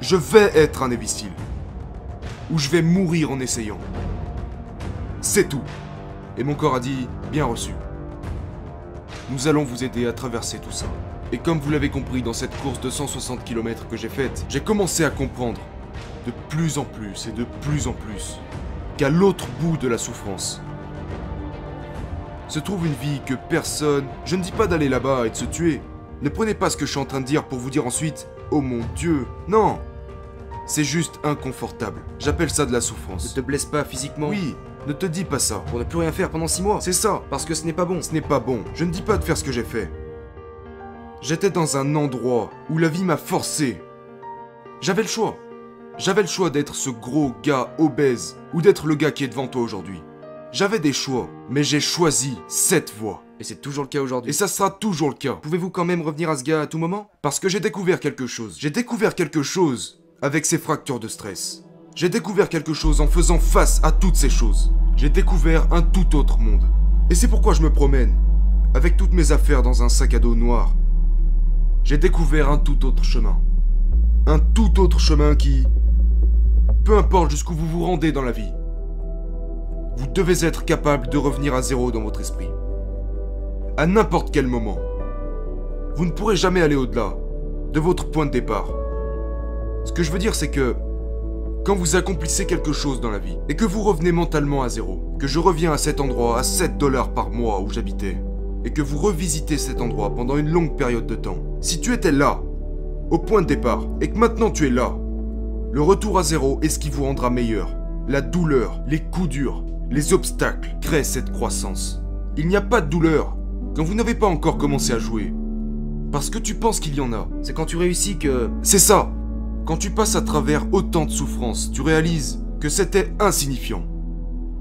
Je vais être un imbécile. Ou je vais mourir en essayant. C'est tout. Et mon corps a dit bien reçu. Nous allons vous aider à traverser tout ça. Et comme vous l'avez compris dans cette course de 160 km que j'ai faite, j'ai commencé à comprendre de plus en plus et de plus en plus qu'à l'autre bout de la souffrance se trouve une vie que personne... Je ne dis pas d'aller là-bas et de se tuer. Ne prenez pas ce que je suis en train de dire pour vous dire ensuite Oh mon Dieu Non C'est juste inconfortable. J'appelle ça de la souffrance. Ne te blesse pas physiquement. Oui, ne te dis pas ça. Pour ne plus rien faire pendant 6 mois. C'est ça. Parce que ce n'est pas bon. Ce n'est pas bon. Je ne dis pas de faire ce que j'ai fait. J'étais dans un endroit où la vie m'a forcé. J'avais le choix. J'avais le choix d'être ce gros gars obèse ou d'être le gars qui est devant toi aujourd'hui. J'avais des choix, mais j'ai choisi cette voie. Et c'est toujours le cas aujourd'hui. Et ça sera toujours le cas. Pouvez-vous quand même revenir à ce gars à tout moment? Parce que j'ai découvert quelque chose. J'ai découvert quelque chose avec ces fractures de stress. J'ai découvert quelque chose en faisant face à toutes ces choses. J'ai découvert un tout autre monde. Et c'est pourquoi je me promène, avec toutes mes affaires dans un sac à dos noir. J'ai découvert un tout autre chemin. Un tout autre chemin qui... Peu importe jusqu'où vous vous rendez dans la vie, vous devez être capable de revenir à zéro dans votre esprit. À n'importe quel moment. Vous ne pourrez jamais aller au-delà de votre point de départ. Ce que je veux dire, c'est que quand vous accomplissez quelque chose dans la vie et que vous revenez mentalement à zéro, que je reviens à cet endroit à 7 dollars par mois où j'habitais, et que vous revisitez cet endroit pendant une longue période de temps, si tu étais là, au point de départ, et que maintenant tu es là, le retour à zéro est ce qui vous rendra meilleur. La douleur, les coups durs, les obstacles créent cette croissance. Il n'y a pas de douleur quand vous n'avez pas encore commencé à jouer. Parce que tu penses qu'il y en a. C'est quand tu réussis que... C'est ça Quand tu passes à travers autant de souffrances, tu réalises que c'était insignifiant.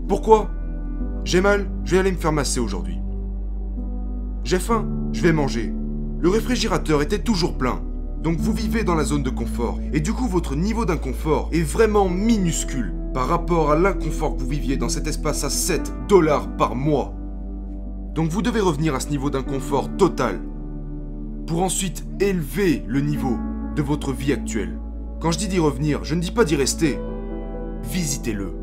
Pourquoi? J'ai mal, je vais aller me faire masser aujourd'hui. J'ai faim, je vais manger. Le réfrigérateur était toujours plein. Donc vous vivez dans la zone de confort. Et du coup, votre niveau d'inconfort est vraiment minuscule par rapport à l'inconfort que vous viviez dans cet espace à 7 dollars par mois. Donc vous devez revenir à ce niveau d'inconfort total pour ensuite élever le niveau de votre vie actuelle. Quand je dis d'y revenir, je ne dis pas d'y rester. Visitez-le.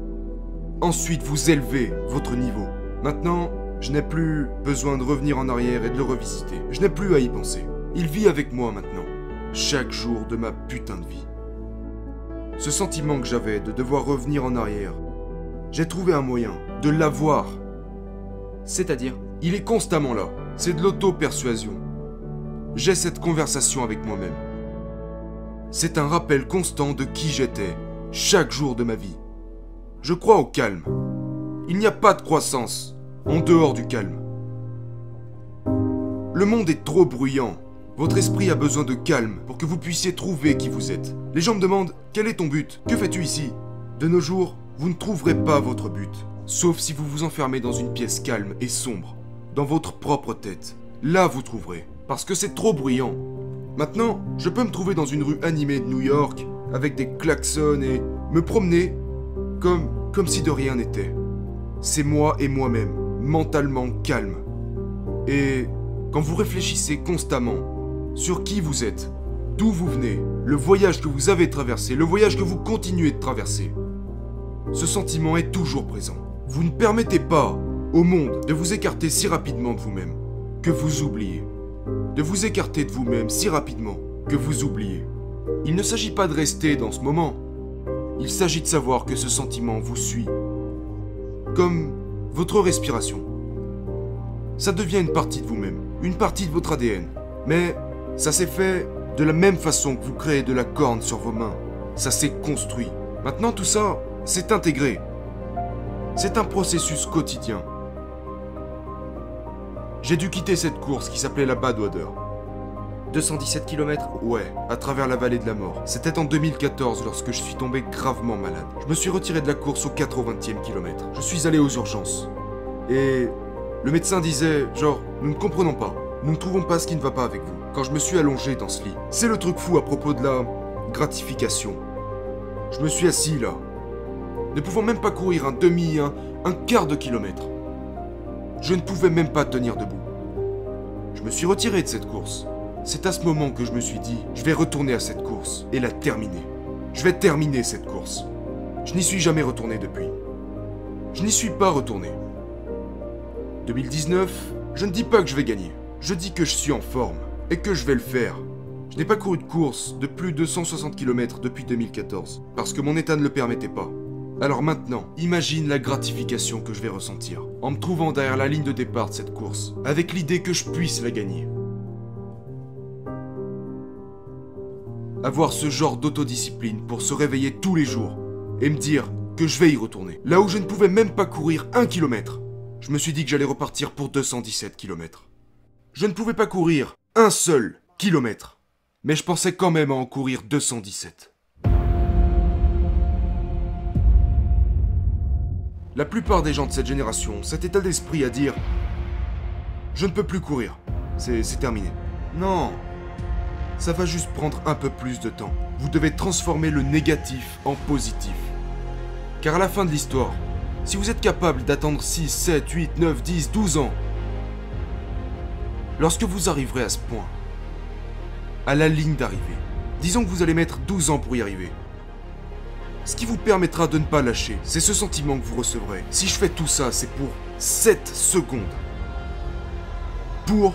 Ensuite, vous élevez votre niveau. Maintenant, Je n'ai plus besoin de revenir en arrière et de le revisiter. Je n'ai plus à y penser. Il vit avec moi maintenant, chaque jour de ma putain de vie. Ce sentiment que j'avais de devoir revenir en arrière, j'ai trouvé un moyen de l'avoir. C'est-à-dire Il est constamment là. C'est de l'auto-persuasion. J'ai cette conversation avec moi-même. C'est un rappel constant de qui j'étais, chaque jour de ma vie. Je crois au calme. Il n'y a pas de croissance en dehors du calme. Le monde est trop bruyant. Votre esprit a besoin de calme pour que vous puissiez trouver qui vous êtes. Les gens me demandent quel est ton but? Que fais-tu ici? De nos jours, vous ne trouverez pas votre but, sauf si vous vous enfermez dans une pièce calme et sombre, dans votre propre tête. Là, vous trouverez, parce que c'est trop bruyant. Maintenant, je peux me trouver dans une rue animée de New York, avec des klaxons et me promener comme, comme si de rien n'était. C'est moi et moi-même, mentalement calme. Et quand vous réfléchissez constamment sur qui vous êtes, d'où vous venez, le voyage que vous avez traversé, le voyage que vous continuez de traverser, ce sentiment est toujours présent. Vous ne permettez pas au monde de vous écarter si rapidement de vous-même que vous oubliez. De vous écarter de vous-même si rapidement que vous oubliez. Il ne s'agit pas de rester dans ce moment. Il s'agit de savoir que ce sentiment vous suit. Comme votre respiration. Ça devient une partie de vous-même, une partie de votre ADN. Mais ça s'est fait de la même façon que vous créez de la corne sur vos mains. Ça s'est construit. Maintenant tout ça, c'est intégré. C'est un processus quotidien. J'ai dû quitter cette course qui s'appelait la Badwater. 217 km Ouais, à travers la vallée de la mort. C'était en 2014 lorsque je suis tombé gravement malade. Je me suis retiré de la course au 80e kilomètre. Je suis allé aux urgences. Et le médecin disait, genre, nous ne comprenons pas. Nous ne trouvons pas ce qui ne va pas avec vous. Quand je me suis allongé dans ce lit, c'est le truc fou à propos de la gratification. Je me suis assis là, ne pouvant même pas courir un demi, un, un quart de kilomètre. Je ne pouvais même pas tenir debout. Je me suis retiré de cette course. C'est à ce moment que je me suis dit, je vais retourner à cette course et la terminer. Je vais terminer cette course. Je n'y suis jamais retourné depuis. Je n'y suis pas retourné. 2019, je ne dis pas que je vais gagner. Je dis que je suis en forme et que je vais le faire. Je n'ai pas couru de course de plus de 160 km depuis 2014 parce que mon état ne le permettait pas. Alors maintenant, imagine la gratification que je vais ressentir en me trouvant derrière la ligne de départ de cette course, avec l'idée que je puisse la gagner. Avoir ce genre d'autodiscipline pour se réveiller tous les jours et me dire que je vais y retourner. Là où je ne pouvais même pas courir un kilomètre, je me suis dit que j'allais repartir pour 217 km. Je ne pouvais pas courir un seul kilomètre, mais je pensais quand même à en courir 217. La plupart des gens de cette génération, cet état d'esprit à dire Je ne peux plus courir, c'est terminé. Non, ça va juste prendre un peu plus de temps. Vous devez transformer le négatif en positif. Car à la fin de l'histoire, si vous êtes capable d'attendre 6, 7, 8, 9, 10, 12 ans, lorsque vous arriverez à ce point, à la ligne d'arrivée, disons que vous allez mettre 12 ans pour y arriver, ce qui vous permettra de ne pas lâcher, c'est ce sentiment que vous recevrez. Si je fais tout ça, c'est pour 7 secondes. Pour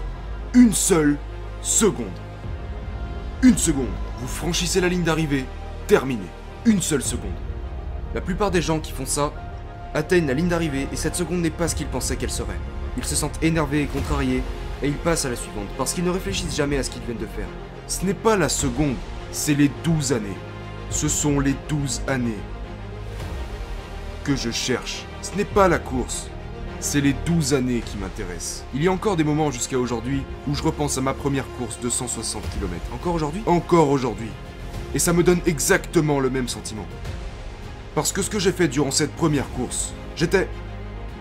une seule seconde. Une seconde. Vous franchissez la ligne d'arrivée, terminé. Une seule seconde. La plupart des gens qui font ça atteignent la ligne d'arrivée et cette seconde n'est pas ce qu'ils pensaient qu'elle serait. Ils se sentent énervés et contrariés et ils passent à la suivante parce qu'ils ne réfléchissent jamais à ce qu'ils viennent de faire. Ce n'est pas la seconde, c'est les 12 années. Ce sont les 12 années que je cherche. Ce n'est pas la course, c'est les 12 années qui m'intéressent. Il y a encore des moments jusqu'à aujourd'hui où je repense à ma première course de 160 km. Encore aujourd'hui? Encore aujourd'hui. Et ça me donne exactement le même sentiment. Parce que ce que j'ai fait durant cette première course, j'étais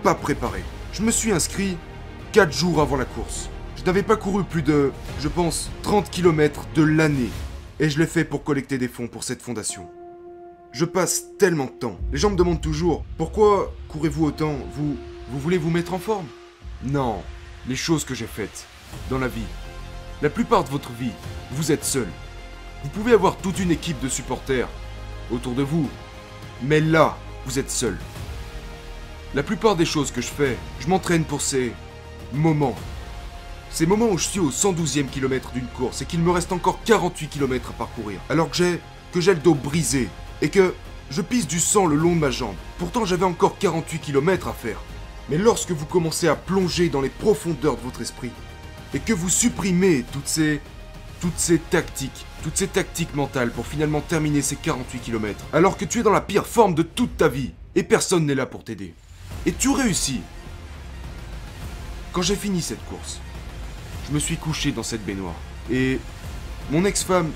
pas préparé. Je me suis inscrit 4 jours avant la course. Je n'avais pas couru plus de, je pense, 30 km de l'année. Et je l'ai fait pour collecter des fonds pour cette fondation. Je passe tellement de temps. Les gens me demandent toujours pourquoi courez-vous autant? Vous vous voulez vous mettre en forme? Non, les choses que j'ai faites dans la vie. La plupart de votre vie, vous êtes seul. Vous pouvez avoir toute une équipe de supporters autour de vous, mais là, vous êtes seul. La plupart des choses que je fais, je m'entraîne pour ces moments. Ces moments où je suis au 112e kilomètre d'une course et qu'il me reste encore 48 km à parcourir, alors que j'ai que j'ai le dos brisé et que je pisse du sang le long de ma jambe. Pourtant j'avais encore 48 km à faire. Mais lorsque vous commencez à plonger dans les profondeurs de votre esprit et que vous supprimez toutes ces toutes ces tactiques, toutes ces tactiques mentales pour finalement terminer ces 48 km, alors que tu es dans la pire forme de toute ta vie et personne n'est là pour t'aider. Et tu réussis. Quand j'ai fini cette course, je me suis couché dans cette baignoire et mon ex-femme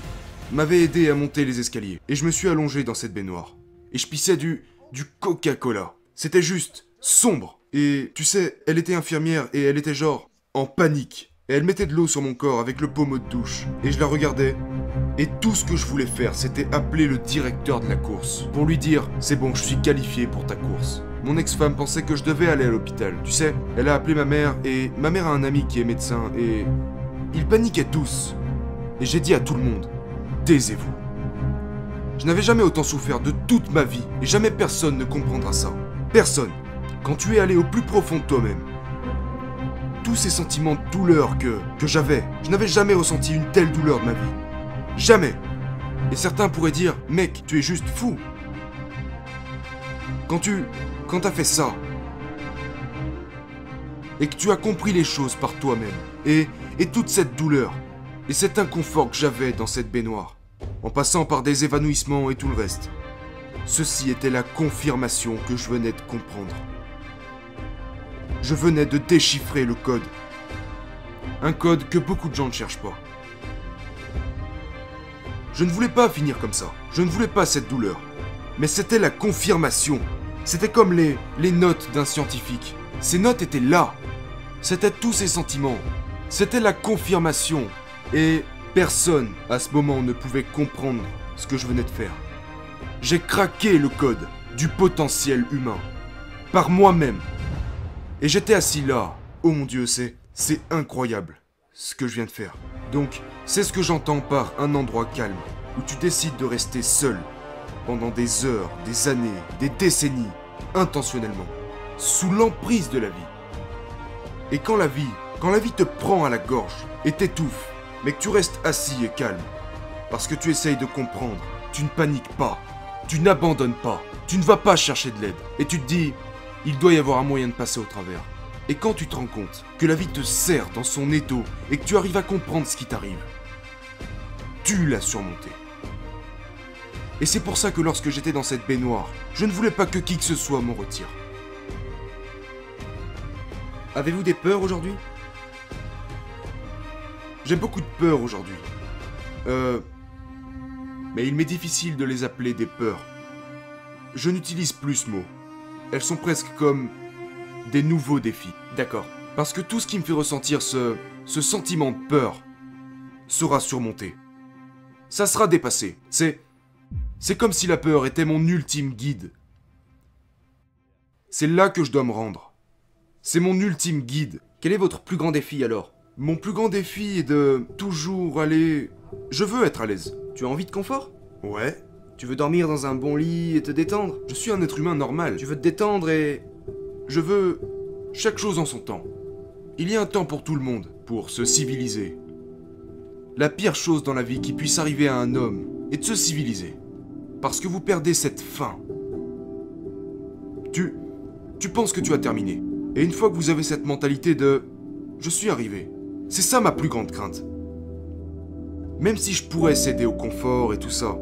m'avait aidé à monter les escaliers et je me suis allongé dans cette baignoire et je pissais du du Coca-Cola. C'était juste sombre et tu sais, elle était infirmière et elle était genre en panique. Et elle mettait de l'eau sur mon corps avec le pommeau de douche. Et je la regardais. Et tout ce que je voulais faire, c'était appeler le directeur de la course. Pour lui dire, c'est bon, je suis qualifié pour ta course. Mon ex-femme pensait que je devais aller à l'hôpital. Tu sais, elle a appelé ma mère et ma mère a un ami qui est médecin et... Ils paniquaient tous. Et j'ai dit à tout le monde, taisez-vous. Je n'avais jamais autant souffert de toute ma vie et jamais personne ne comprendra ça. Personne. Quand tu es allé au plus profond de toi-même, tous ces sentiments de douleur que, que j'avais. Je n'avais jamais ressenti une telle douleur de ma vie. Jamais. Et certains pourraient dire, mec, tu es juste fou. Quand tu... Quand t'as fait ça, et que tu as compris les choses par toi-même, et, et toute cette douleur, et cet inconfort que j'avais dans cette baignoire, en passant par des évanouissements et tout le reste, ceci était la confirmation que je venais de comprendre je venais de déchiffrer le code. Un code que beaucoup de gens ne cherchent pas. Je ne voulais pas finir comme ça. Je ne voulais pas cette douleur. Mais c'était la confirmation. C'était comme les, notes d'un scientifique. Ces notes étaient là. C'était tous ces sentiments. C'était la confirmation. Et personne à ce moment ne pouvait comprendre ce que je venais de faire. J'ai craqué le code du potentiel humain. Par moi-même. Et j'étais assis là. Oh mon dieu, c'est. C'est incroyable ce que je viens de faire. Donc, c'est ce que j'entends par un endroit calme, où tu décides de rester seul pendant des heures, des années, des décennies, intentionnellement, sous l'emprise de la vie. Et quand la vie, quand la vie te prend à la gorge et t'étouffe, mais que tu restes assis et calme, parce que tu essayes de comprendre, tu ne paniques pas, tu n'abandonnes pas, tu ne vas pas chercher de l'aide, et tu te dis, il doit y avoir un moyen de passer au travers. Et quand tu te rends compte que la vie te serre dans son étau et que tu arrives à comprendre ce qui t'arrive, tu l'as surmonté. Et c'est pour ça que lorsque j'étais dans cette baignoire, je ne voulais pas que qui que ce soit m'en retire. Avez-vous des peurs aujourd'hui? J'ai beaucoup de peurs aujourd'hui. Euh... Mais il m'est difficile de les appeler des peurs. Je n'utilise plus ce mot. Elles sont presque comme des nouveaux défis. D'accord. Parce que tout ce qui me fait ressentir ce, ce sentiment de peur sera surmonté. Ça sera dépassé. C'est. C'est comme si la peur était mon ultime guide. C'est là que je dois me rendre. C'est mon ultime guide. Quel est votre plus grand défi alors? Mon plus grand défi est de toujours aller. Je veux être à l'aise. Tu as envie de confort? Ouais. Tu veux dormir dans un bon lit et te détendre? Je suis un être humain normal. Tu veux te détendre et... Je veux chaque chose en son temps. Il y a un temps pour tout le monde, pour se civiliser. La pire chose dans la vie qui puisse arriver à un homme est de se civiliser. Parce que vous perdez cette faim. Tu... Tu penses que tu as terminé. Et une fois que vous avez cette mentalité de... Je suis arrivé. C'est ça ma plus grande crainte. Même si je pourrais céder au confort et tout ça,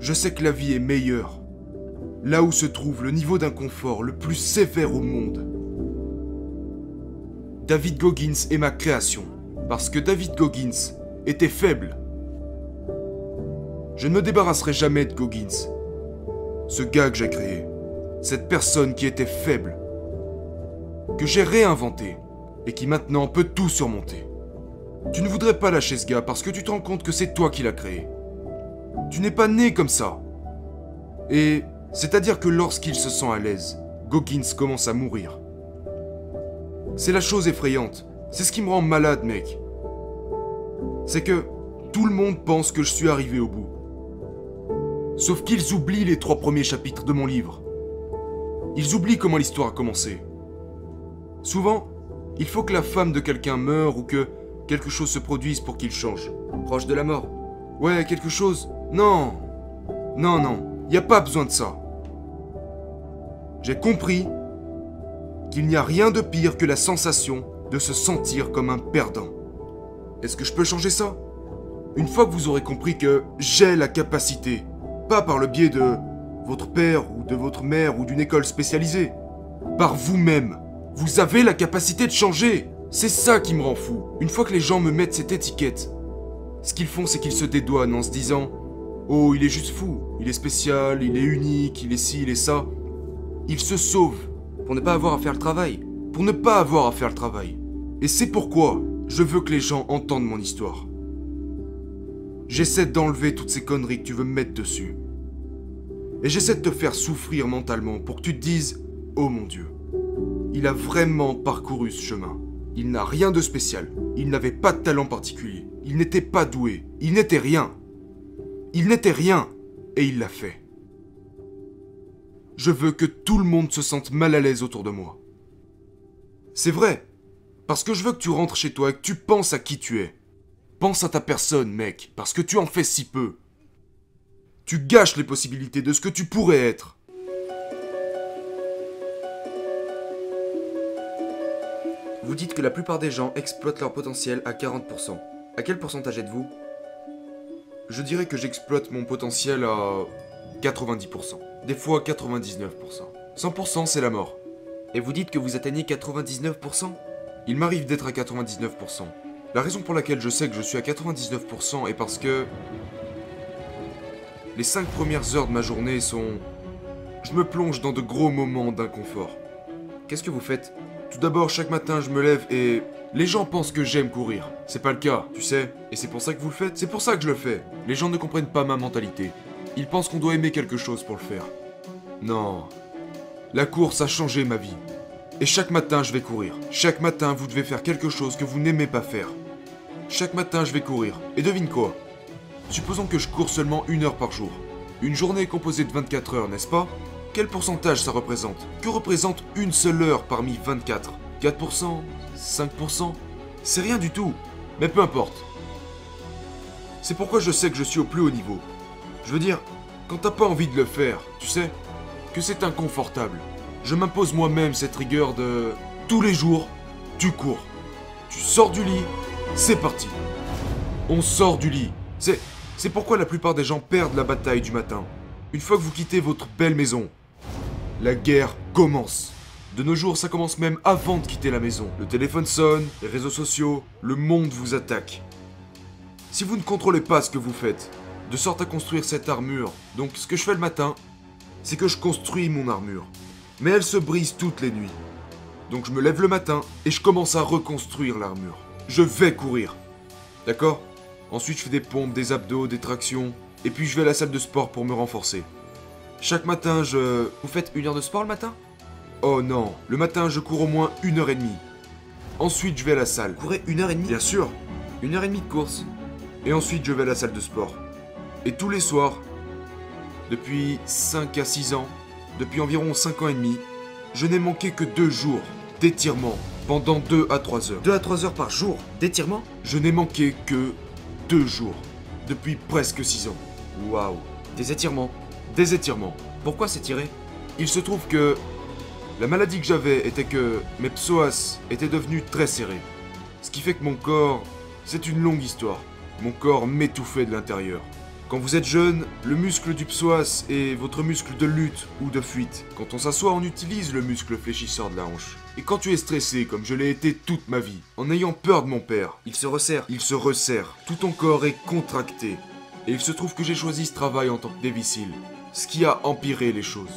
je sais que la vie est meilleure. Là où se trouve le niveau d'inconfort le plus sévère au monde. David Goggins est ma création, parce que David Goggins était faible. Je ne me débarrasserai jamais de Goggins. Ce gars que j'ai créé, cette personne qui était faible, que j'ai réinventé et qui maintenant peut tout surmonter. Tu ne voudrais pas lâcher ce gars parce que tu te rends compte que c'est toi qui l'as créé. Tu n'es pas né comme ça. Et c'est-à-dire que lorsqu'il se sent à l'aise, Goggins commence à mourir. C'est la chose effrayante. C'est ce qui me rend malade, mec. C'est que tout le monde pense que je suis arrivé au bout. Sauf qu'ils oublient les trois premiers chapitres de mon livre. Ils oublient comment l'histoire a commencé. Souvent, il faut que la femme de quelqu'un meure ou que quelque chose se produise pour qu'il change. Proche de la mort. Ouais, quelque chose. Non. Non, non. Y a pas besoin de ça. J'ai compris qu'il n'y a rien de pire que la sensation de se sentir comme un perdant. Est-ce que je peux changer ça? Une fois que vous aurez compris que j'ai la capacité, pas par le biais de votre père ou de votre mère ou d'une école spécialisée, par vous-même, vous avez la capacité de changer. C'est ça qui me rend fou. Une fois que les gens me mettent cette étiquette, ce qu'ils font, c'est qu'ils se dédouanent en se disant Oh, il est juste fou, il est spécial, il est unique, il est ci, il est ça. Ils se sauvent Pour ne pas avoir à faire le travail. pour ne pas avoir à faire le travail. Et c'est pourquoi je veux que les gens entendent mon histoire. J'essaie d'enlever toutes ces conneries que tu veux me mettre dessus. Et j'essaie de te faire souffrir mentalement pour que tu te dises Oh mon Dieu, il a vraiment parcouru ce chemin. Il n'a rien de spécial. Il n'avait pas de talent particulier. Il n'était pas doué. Il n'était rien. Il n'était rien. Et il l'a fait. Je veux que tout le monde se sente mal à l'aise autour de moi. C'est vrai. Parce que je veux que tu rentres chez toi et que tu penses à qui tu es. Pense à ta personne, mec, parce que tu en fais si peu. Tu gâches les possibilités de ce que tu pourrais être. Vous dites que la plupart des gens exploitent leur potentiel à 40%. À quel pourcentage êtes-vous? Je dirais que j'exploite mon potentiel à 90%. Des fois 99%. 100% c'est la mort. Et vous dites que vous atteignez 99% Il m'arrive d'être à 99%. La raison pour laquelle je sais que je suis à 99% est parce que... Les 5 premières heures de ma journée sont... Je me plonge dans de gros moments d'inconfort. Qu'est-ce que vous faites? Tout d'abord, chaque matin, je me lève et... Les gens pensent que j'aime courir. C'est pas le cas, tu sais. Et c'est pour ça que vous le faites? C'est pour ça que je le fais. Les gens ne comprennent pas ma mentalité. Ils pensent qu'on doit aimer quelque chose pour le faire. Non. La course a changé ma vie. Et chaque matin, je vais courir. Chaque matin, vous devez faire quelque chose que vous n'aimez pas faire. Chaque matin, je vais courir. Et devine quoi? Supposons que je cours seulement une heure par jour. Une journée composée de 24 heures, n'est-ce pas? Quel pourcentage ça représente? Que représente une seule heure parmi 24 4% 5% C'est rien du tout. Mais peu importe. C'est pourquoi je sais que je suis au plus haut niveau. Je veux dire, quand t'as pas envie de le faire, tu sais, que c'est inconfortable. Je m'impose moi-même cette rigueur de... Tous les jours, tu cours. Tu sors du lit, c'est parti. On sort du lit. C'est... C'est pourquoi la plupart des gens perdent la bataille du matin. Une fois que vous quittez votre belle maison, la guerre commence. De nos jours, ça commence même avant de quitter la maison. Le téléphone sonne, les réseaux sociaux, le monde vous attaque. Si vous ne contrôlez pas ce que vous faites, de sorte à construire cette armure, donc ce que je fais le matin, c'est que je construis mon armure. Mais elle se brise toutes les nuits. Donc je me lève le matin et je commence à reconstruire l'armure. Je vais courir. D'accord? Ensuite, je fais des pompes, des abdos, des tractions. Et puis, je vais à la salle de sport pour me renforcer. Chaque matin, je... Vous faites une heure de sport le matin? Oh non, le matin, je cours au moins une heure et demie. Ensuite, je vais à la salle. Vous courez une heure et demie? Bien sûr. Une heure et demie de course. Et ensuite, je vais à la salle de sport. Et tous les soirs, depuis 5 à 6 ans, depuis environ 5 ans et demi, je n'ai manqué que deux jours d'étirement pendant 2 à 3 heures. 2 à 3 heures par jour d'étirement? Je n'ai manqué que deux jours depuis presque 6 ans. Waouh Des étirements. Des étirements. Pourquoi s'étirer Il se trouve que la maladie que j'avais était que mes psoas étaient devenus très serrés. Ce qui fait que mon corps, c'est une longue histoire. Mon corps m'étouffait de l'intérieur. Quand vous êtes jeune, le muscle du psoas est votre muscle de lutte ou de fuite. Quand on s'assoit, on utilise le muscle fléchisseur de la hanche. Et quand tu es stressé, comme je l'ai été toute ma vie, en ayant peur de mon père, Il se resserre. il se resserre. Tout ton corps est contracté. Et il se trouve que j'ai choisi ce travail en tant que dévicile. Ce qui a empiré les choses.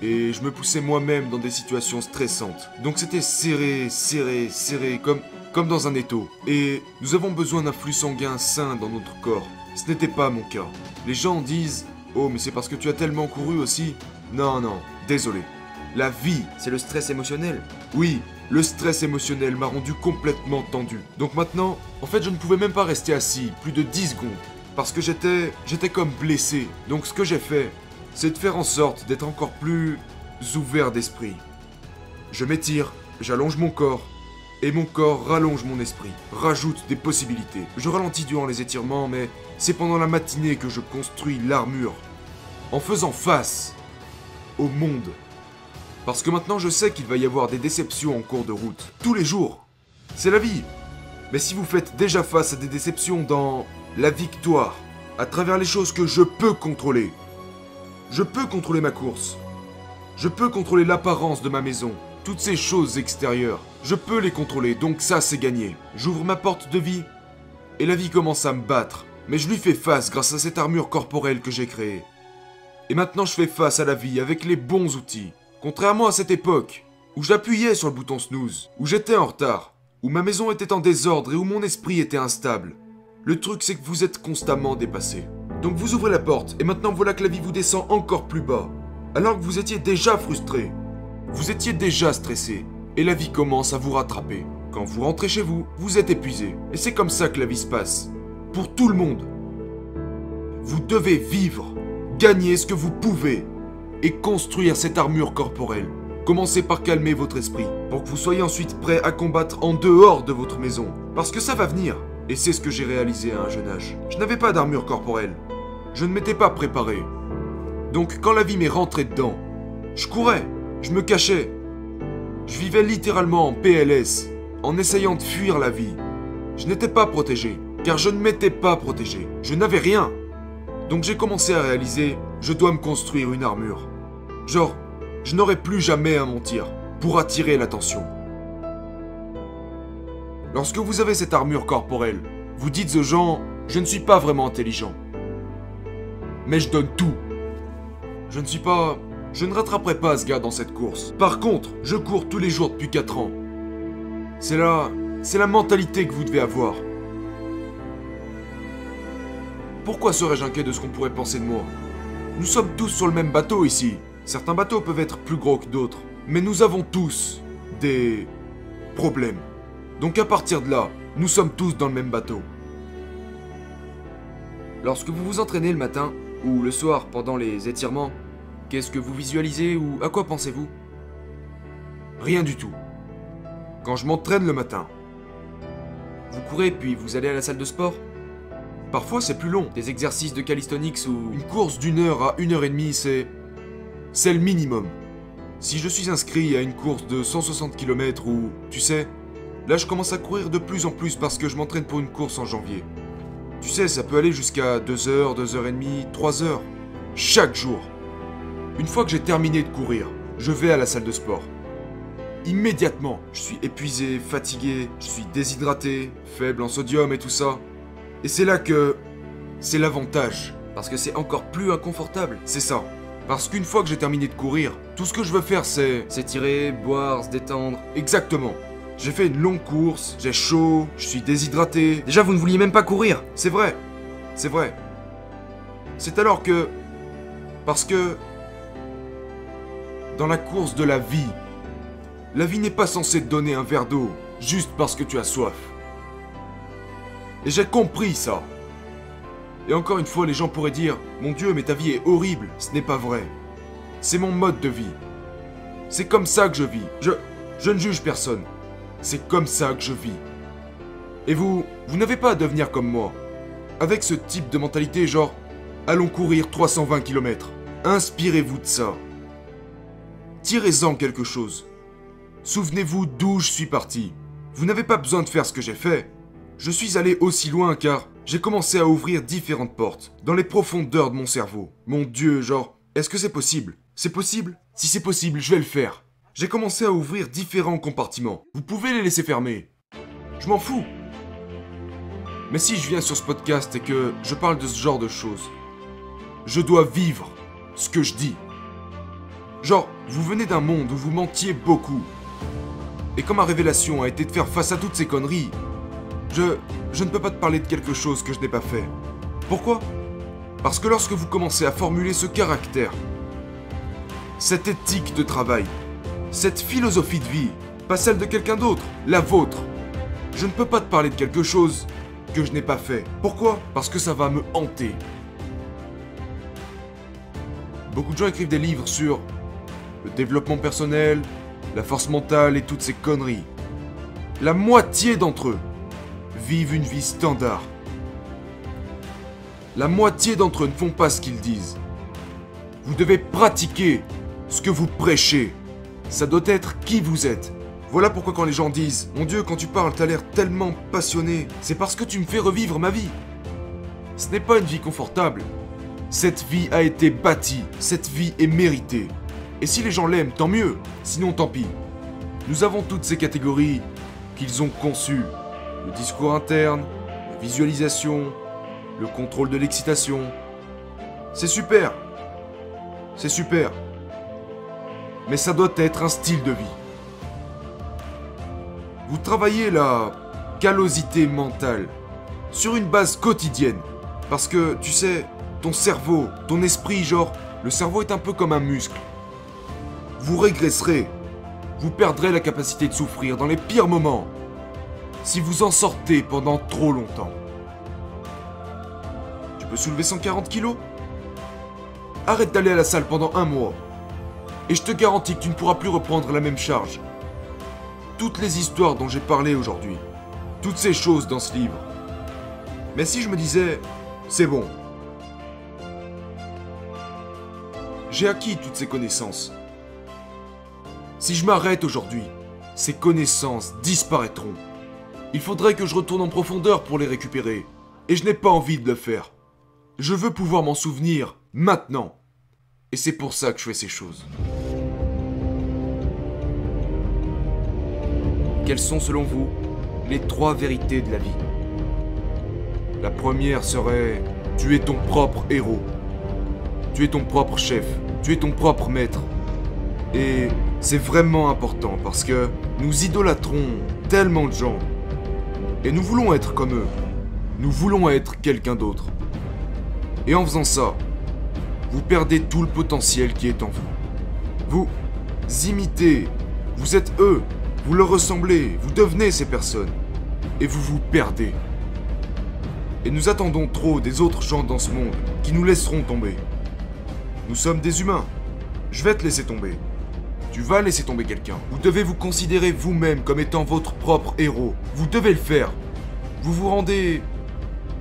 Et je me poussais moi-même dans des situations stressantes. Donc c'était serré, serré, serré, comme, comme dans un étau. Et nous avons besoin d'un flux sanguin sain dans notre corps. Ce n'était pas mon cas. Les gens disent Oh, mais c'est parce que tu as tellement couru aussi. Non, non, désolé. La vie, C'est le stress émotionnel. Oui, le stress émotionnel m'a rendu complètement tendu. Donc maintenant, en fait, je ne pouvais même pas rester assis plus de 10 secondes. Parce que j'étais. j'étais comme blessé. Donc ce que j'ai fait, c'est de faire en sorte d'être encore plus ouverts d'esprit. Je m'étire, j'allonge mon corps, et mon corps rallonge mon esprit, rajoute des possibilités. Je ralentis durant les étirements, mais c'est pendant la matinée que je construis l'armure, en faisant face au monde. Parce que maintenant je sais qu'il va y avoir des déceptions en cours de route, tous les jours. C'est la vie. Mais si vous faites déjà face à des déceptions dans la victoire, à travers les choses que je peux contrôler, je peux contrôler ma course, je peux contrôler l'apparence de ma maison, toutes ces choses extérieures, je peux les contrôler, donc ça c'est gagné. J'ouvre ma porte de vie, et la vie commence à me battre, mais je lui fais face grâce à cette armure corporelle que j'ai créée. Et maintenant je fais face à la vie avec les bons outils. Contrairement à cette époque, où j'appuyais sur le bouton snooze, où j'étais en retard, où ma maison était en désordre et où mon esprit était instable. Le truc c'est que vous êtes constamment dépassé. Donc vous ouvrez la porte et maintenant voilà que la vie vous descend encore plus bas. Alors que vous étiez déjà frustré. Vous étiez déjà stressé. Et la vie commence à vous rattraper. Quand vous rentrez chez vous, vous êtes épuisé. Et c'est comme ça que la vie se passe. Pour tout le monde. Vous devez vivre, gagner ce que vous pouvez et construire cette armure corporelle. Commencez par calmer votre esprit, pour que vous soyez ensuite prêt à combattre en dehors de votre maison. Parce que ça va venir. Et c'est ce que j'ai réalisé à un jeune âge. Je n'avais pas d'armure corporelle. Je ne m'étais pas préparé. Donc quand la vie m'est rentrée dedans, je courais, je me cachais. Je vivais littéralement en PLS, en essayant de fuir la vie. Je n'étais pas protégé, car je ne m'étais pas protégé. Je n'avais rien. Donc j'ai commencé à réaliser, je dois me construire une armure. Genre, je n'aurai plus jamais à mentir pour attirer l'attention. Lorsque vous avez cette armure corporelle, vous dites aux gens, je ne suis pas vraiment intelligent. Mais je donne tout. Je ne suis pas... Je ne rattraperai pas ce gars dans cette course. Par contre, je cours tous les jours depuis 4 ans. C'est là... C'est la mentalité que vous devez avoir. Pourquoi serais-je inquiet de ce qu'on pourrait penser de moi? Nous sommes tous sur le même bateau ici. Certains bateaux peuvent être plus gros que d'autres. Mais nous avons tous des problèmes. Donc à partir de là, nous sommes tous dans le même bateau. Lorsque vous vous entraînez le matin, ou le soir pendant les étirements, qu'est-ce que vous visualisez ou à quoi pensez-vous? Rien du tout. Quand je m'entraîne le matin, Vous courez puis vous allez à la salle de sport? Parfois c'est plus long. Des exercices de calisthonics ou... Une course d'une heure à une heure et demie, c'est. C'est le minimum. Si je suis inscrit à une course de 160 km ou. Tu sais, là je commence à courir de plus en plus parce que je m'entraîne pour une course en janvier. Tu sais, ça peut aller jusqu'à 2 heures, 2 heures et demie, 3 heures. Chaque jour. Une fois que j'ai terminé de courir, je vais à la salle de sport. Immédiatement, je suis épuisé, fatigué, je suis déshydraté, faible en sodium et tout ça. Et c'est là que... C'est l'avantage. Parce que c'est encore plus inconfortable. C'est ça. Parce qu'une fois que j'ai terminé de courir, tout ce que je veux faire c'est... S'étirer, boire, se détendre. Exactement. J'ai fait une longue course, j'ai chaud, je suis déshydraté. Déjà, vous ne vouliez même pas courir. C'est vrai. C'est vrai. C'est alors que... Parce que... Dans la course de la vie, la vie n'est pas censée te donner un verre d'eau juste parce que tu as soif. Et j'ai compris ça. Et encore une fois, les gens pourraient dire Mon Dieu, mais ta vie est horrible. Ce n'est pas vrai. C'est mon mode de vie. C'est comme ça que je vis. Je, je ne juge personne. C'est comme ça que je vis. Et vous, vous n'avez pas à devenir comme moi. Avec ce type de mentalité, genre, allons courir 320 km. Inspirez-vous de ça. Tirez-en quelque chose. Souvenez-vous d'où je suis parti. Vous n'avez pas besoin de faire ce que j'ai fait. Je suis allé aussi loin car j'ai commencé à ouvrir différentes portes dans les profondeurs de mon cerveau. Mon Dieu, genre, est-ce que c'est possible? C'est possible? Si c'est possible, je vais le faire. J'ai commencé à ouvrir différents compartiments. Vous pouvez les laisser fermer. Je m'en fous. Mais si je viens sur ce podcast et que je parle de ce genre de choses, je dois vivre ce que je dis. Genre, vous venez d'un monde où vous mentiez beaucoup. Et quand ma révélation a été de faire face à toutes ces conneries, je, ne peux pas te parler de quelque chose que je n'ai pas fait. Pourquoi? Parce que lorsque vous commencez à formuler ce caractère, cette éthique de travail, cette philosophie de vie, pas celle de quelqu'un d'autre, la vôtre, je ne peux pas te parler de quelque chose que je n'ai pas fait. Pourquoi? Parce que ça va me hanter. Beaucoup de gens écrivent des livres sur le développement personnel, la force mentale et toutes ces conneries. La moitié d'entre eux vivent une vie standard. La moitié d'entre eux ne font pas ce qu'ils disent. Vous devez pratiquer ce que vous prêchez. Ça doit être qui vous êtes. Voilà pourquoi quand les gens disent Mon Dieu, quand tu parles, t'as l'air tellement passionné, c'est parce que tu me fais revivre ma vie. Ce n'est pas une vie confortable. Cette vie a été bâtie, cette vie est méritée. Et si les gens l'aiment, tant mieux, sinon tant pis. Nous avons toutes ces catégories qu'ils ont conçues. Le discours interne, la visualisation, le contrôle de l'excitation. C'est super. C'est super. Mais ça doit être un style de vie. Vous travaillez la callosité mentale sur une base quotidienne. Parce que, tu sais, ton cerveau, ton esprit, genre, le cerveau est un peu comme un muscle. Vous régresserez. Vous perdrez la capacité de souffrir dans les pires moments. Si vous en sortez pendant trop longtemps. Tu peux soulever 140 kilos? Arrête d'aller à la salle pendant un mois. Et je te garantis que tu ne pourras plus reprendre la même charge. Toutes les histoires dont j'ai parlé aujourd'hui. Toutes ces choses dans ce livre. Mais si je me disais, c'est bon. J'ai acquis toutes ces connaissances. Si je m'arrête aujourd'hui, ces connaissances disparaîtront. Il faudrait que je retourne en profondeur pour les récupérer. Et je n'ai pas envie de le faire. Je veux pouvoir m'en souvenir maintenant. Et c'est pour ça que je fais ces choses. Quelles sont selon vous les trois vérités de la vie? La première serait tu es ton propre héros. Tu es ton propre chef. Tu es ton propre maître. Et c'est vraiment important parce que nous idolâtrons tellement de gens. Et nous voulons être comme eux. Nous voulons être quelqu'un d'autre. Et en faisant ça, vous perdez tout le potentiel qui est en vous. Vous imitez, vous êtes eux, vous leur ressemblez, vous devenez ces personnes. Et vous vous perdez. Et nous attendons trop des autres gens dans ce monde qui nous laisseront tomber. Nous sommes des humains. Je vais te laisser tomber. Tu vas laisser tomber quelqu'un. Vous devez vous considérer vous-même comme étant votre propre héros. Vous devez le faire. Vous vous rendez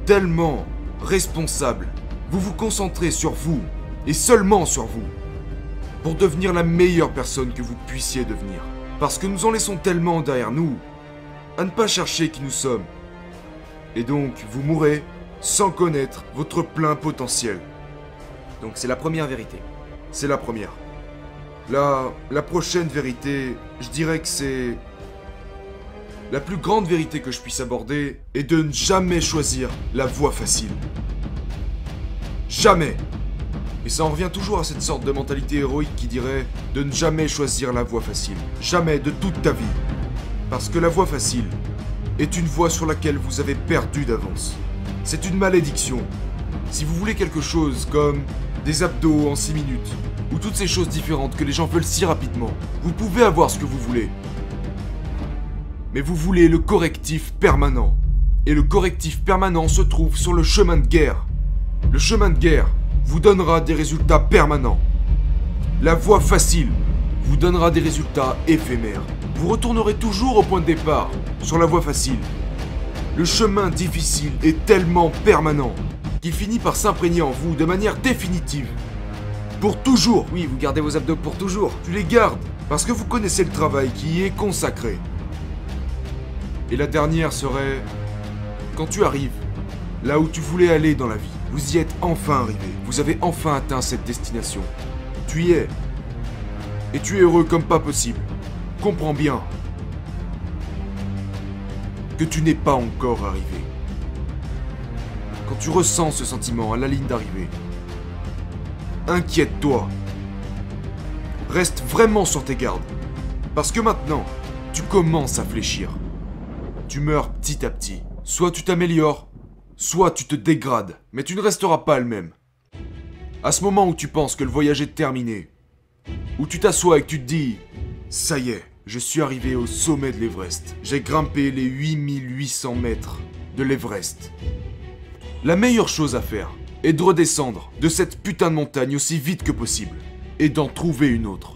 tellement responsable. Vous vous concentrez sur vous et seulement sur vous pour devenir la meilleure personne que vous puissiez devenir. Parce que nous en laissons tellement derrière nous à ne pas chercher qui nous sommes. Et donc, vous mourrez sans connaître votre plein potentiel. Donc c'est la première vérité. C'est la première. La, la prochaine vérité, je dirais que c'est... La plus grande vérité que je puisse aborder est de ne jamais choisir la voie facile. Jamais Et ça en revient toujours à cette sorte de mentalité héroïque qui dirait de ne jamais choisir la voie facile. Jamais de toute ta vie. Parce que la voie facile est une voie sur laquelle vous avez perdu d'avance. C'est une malédiction. Si vous voulez quelque chose comme des abdos en 6 minutes, ou toutes ces choses différentes que les gens veulent si rapidement, vous pouvez avoir ce que vous voulez. Mais vous voulez le correctif permanent. Et le correctif permanent se trouve sur le chemin de guerre. Le chemin de guerre vous donnera des résultats permanents. La voie facile vous donnera des résultats éphémères. Vous retournerez toujours au point de départ, sur la voie facile. Le chemin difficile est tellement permanent qu'il finit par s'imprégner en vous de manière définitive. Pour toujours. Oui, vous gardez vos abdos pour toujours. Tu les gardes parce que vous connaissez le travail qui y est consacré. Et la dernière serait quand tu arrives là où tu voulais aller dans la vie. Vous y êtes enfin arrivé. Vous avez enfin atteint cette destination. Tu y es. Et tu es heureux comme pas possible. Comprends bien que tu n'es pas encore arrivé. Quand tu ressens ce sentiment à la ligne d'arrivée, inquiète-toi. Reste vraiment sur tes gardes. Parce que maintenant, tu commences à fléchir. Tu meurs petit à petit. Soit tu t'améliores, soit tu te dégrades, mais tu ne resteras pas le même. À ce moment où tu penses que le voyage est terminé, où tu t'assois et que tu te dis Ça y est, je suis arrivé au sommet de l'Everest. J'ai grimpé les 8800 mètres de l'Everest. La meilleure chose à faire est de redescendre de cette putain de montagne aussi vite que possible et d'en trouver une autre.